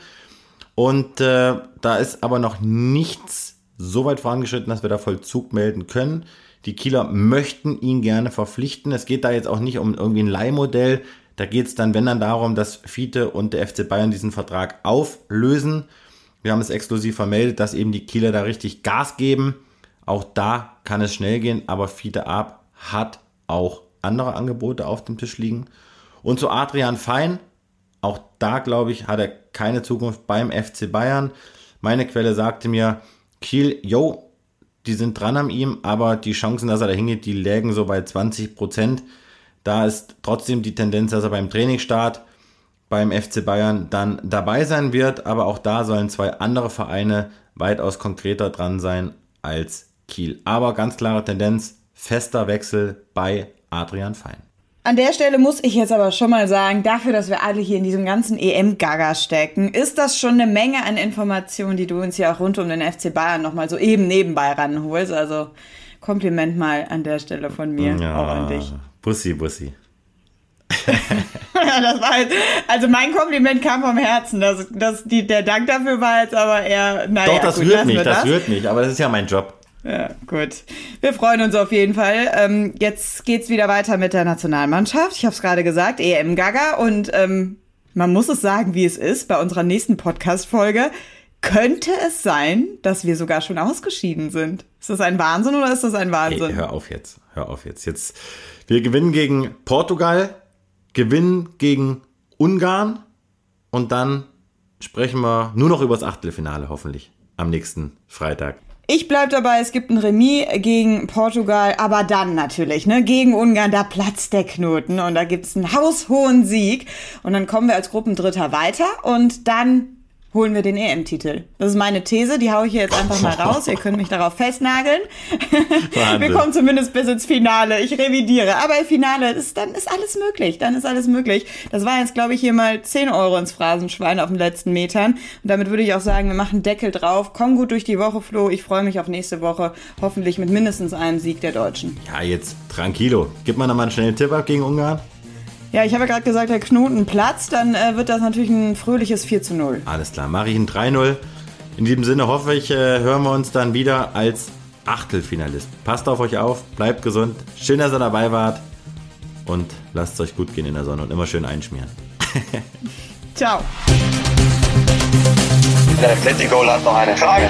Und äh, da ist aber noch nichts so weit vorangeschritten, dass wir da Vollzug melden können. Die Kieler möchten ihn gerne verpflichten. Es geht da jetzt auch nicht um irgendwie ein Leihmodell. Da geht es dann, wenn dann darum, dass Fiete und der FC Bayern diesen Vertrag auflösen. Wir haben es exklusiv vermeldet, dass eben die Kieler da richtig Gas geben. Auch da kann es schnell gehen, aber Fiete Ab hat auch andere Angebote auf dem Tisch liegen. Und zu Adrian Fein, auch da glaube ich, hat er keine Zukunft beim FC Bayern. Meine Quelle sagte mir, Kiel, yo, die sind dran an ihm, aber die Chancen, dass er da hingeht, die lägen so bei 20 Prozent. Da ist trotzdem die Tendenz, dass er beim Trainingsstart beim FC Bayern dann dabei sein wird, aber auch da sollen zwei andere Vereine weitaus konkreter dran sein als Kiel. Aber ganz klare Tendenz, fester Wechsel bei Adrian Fein. An der Stelle muss ich jetzt aber schon mal sagen, dafür, dass wir alle hier in diesem ganzen EM-Gaga stecken, ist das schon eine Menge an Informationen, die du uns hier auch rund um den FC Bayern nochmal so eben nebenbei ranholst. Also Kompliment mal an der Stelle von mir, ja, auch an dich. Bussi, Bussi. ja, das war jetzt, also mein Kompliment kam vom Herzen. Das, das, die, der Dank dafür war jetzt aber eher, naja. Doch, das gut, rührt mich, das, das rührt mich, aber das ist ja mein Job. Ja, gut. Wir freuen uns auf jeden Fall. Ähm, jetzt geht's wieder weiter mit der Nationalmannschaft. Ich habe es gerade gesagt, EM Gaga. Und ähm, man muss es sagen, wie es ist. Bei unserer nächsten Podcast-Folge könnte es sein, dass wir sogar schon ausgeschieden sind. Ist das ein Wahnsinn oder ist das ein Wahnsinn? Hey, hör auf jetzt. Hör auf jetzt. Jetzt. Wir gewinnen gegen Portugal, gewinnen gegen Ungarn und dann sprechen wir nur noch über das Achtelfinale hoffentlich am nächsten Freitag. Ich bleib dabei, es gibt ein Remis gegen Portugal, aber dann natürlich, ne, gegen Ungarn, da platzt der Knoten und da gibt's einen haushohen Sieg. Und dann kommen wir als Gruppendritter weiter und dann holen wir den EM-Titel. Das ist meine These, die haue ich hier jetzt einfach mal raus. Ihr könnt mich darauf festnageln. wir kommen zumindest bis ins Finale. Ich revidiere. Aber im Finale ist, dann ist alles möglich. Dann ist alles möglich. Das war jetzt, glaube ich, hier mal 10 Euro ins Phrasenschwein auf den letzten Metern. Und damit würde ich auch sagen, wir machen Deckel drauf. Komm gut durch die Woche, Flo. Ich freue mich auf nächste Woche. Hoffentlich mit mindestens einem Sieg der Deutschen. Ja, jetzt tranquilo. Gib mal nochmal einen schnellen Tipp ab gegen Ungarn. Ja, ich habe ja gerade gesagt, der Knoten platzt, dann äh, wird das natürlich ein fröhliches 4 zu 0. Alles klar, mache ich ein 3-0. In diesem Sinne hoffe ich, äh, hören wir uns dann wieder als Achtelfinalist. Passt auf euch auf, bleibt gesund, schön, dass ihr dabei wart und lasst es euch gut gehen in der Sonne und immer schön einschmieren. Ciao. Der Atletico hat noch eine Frage.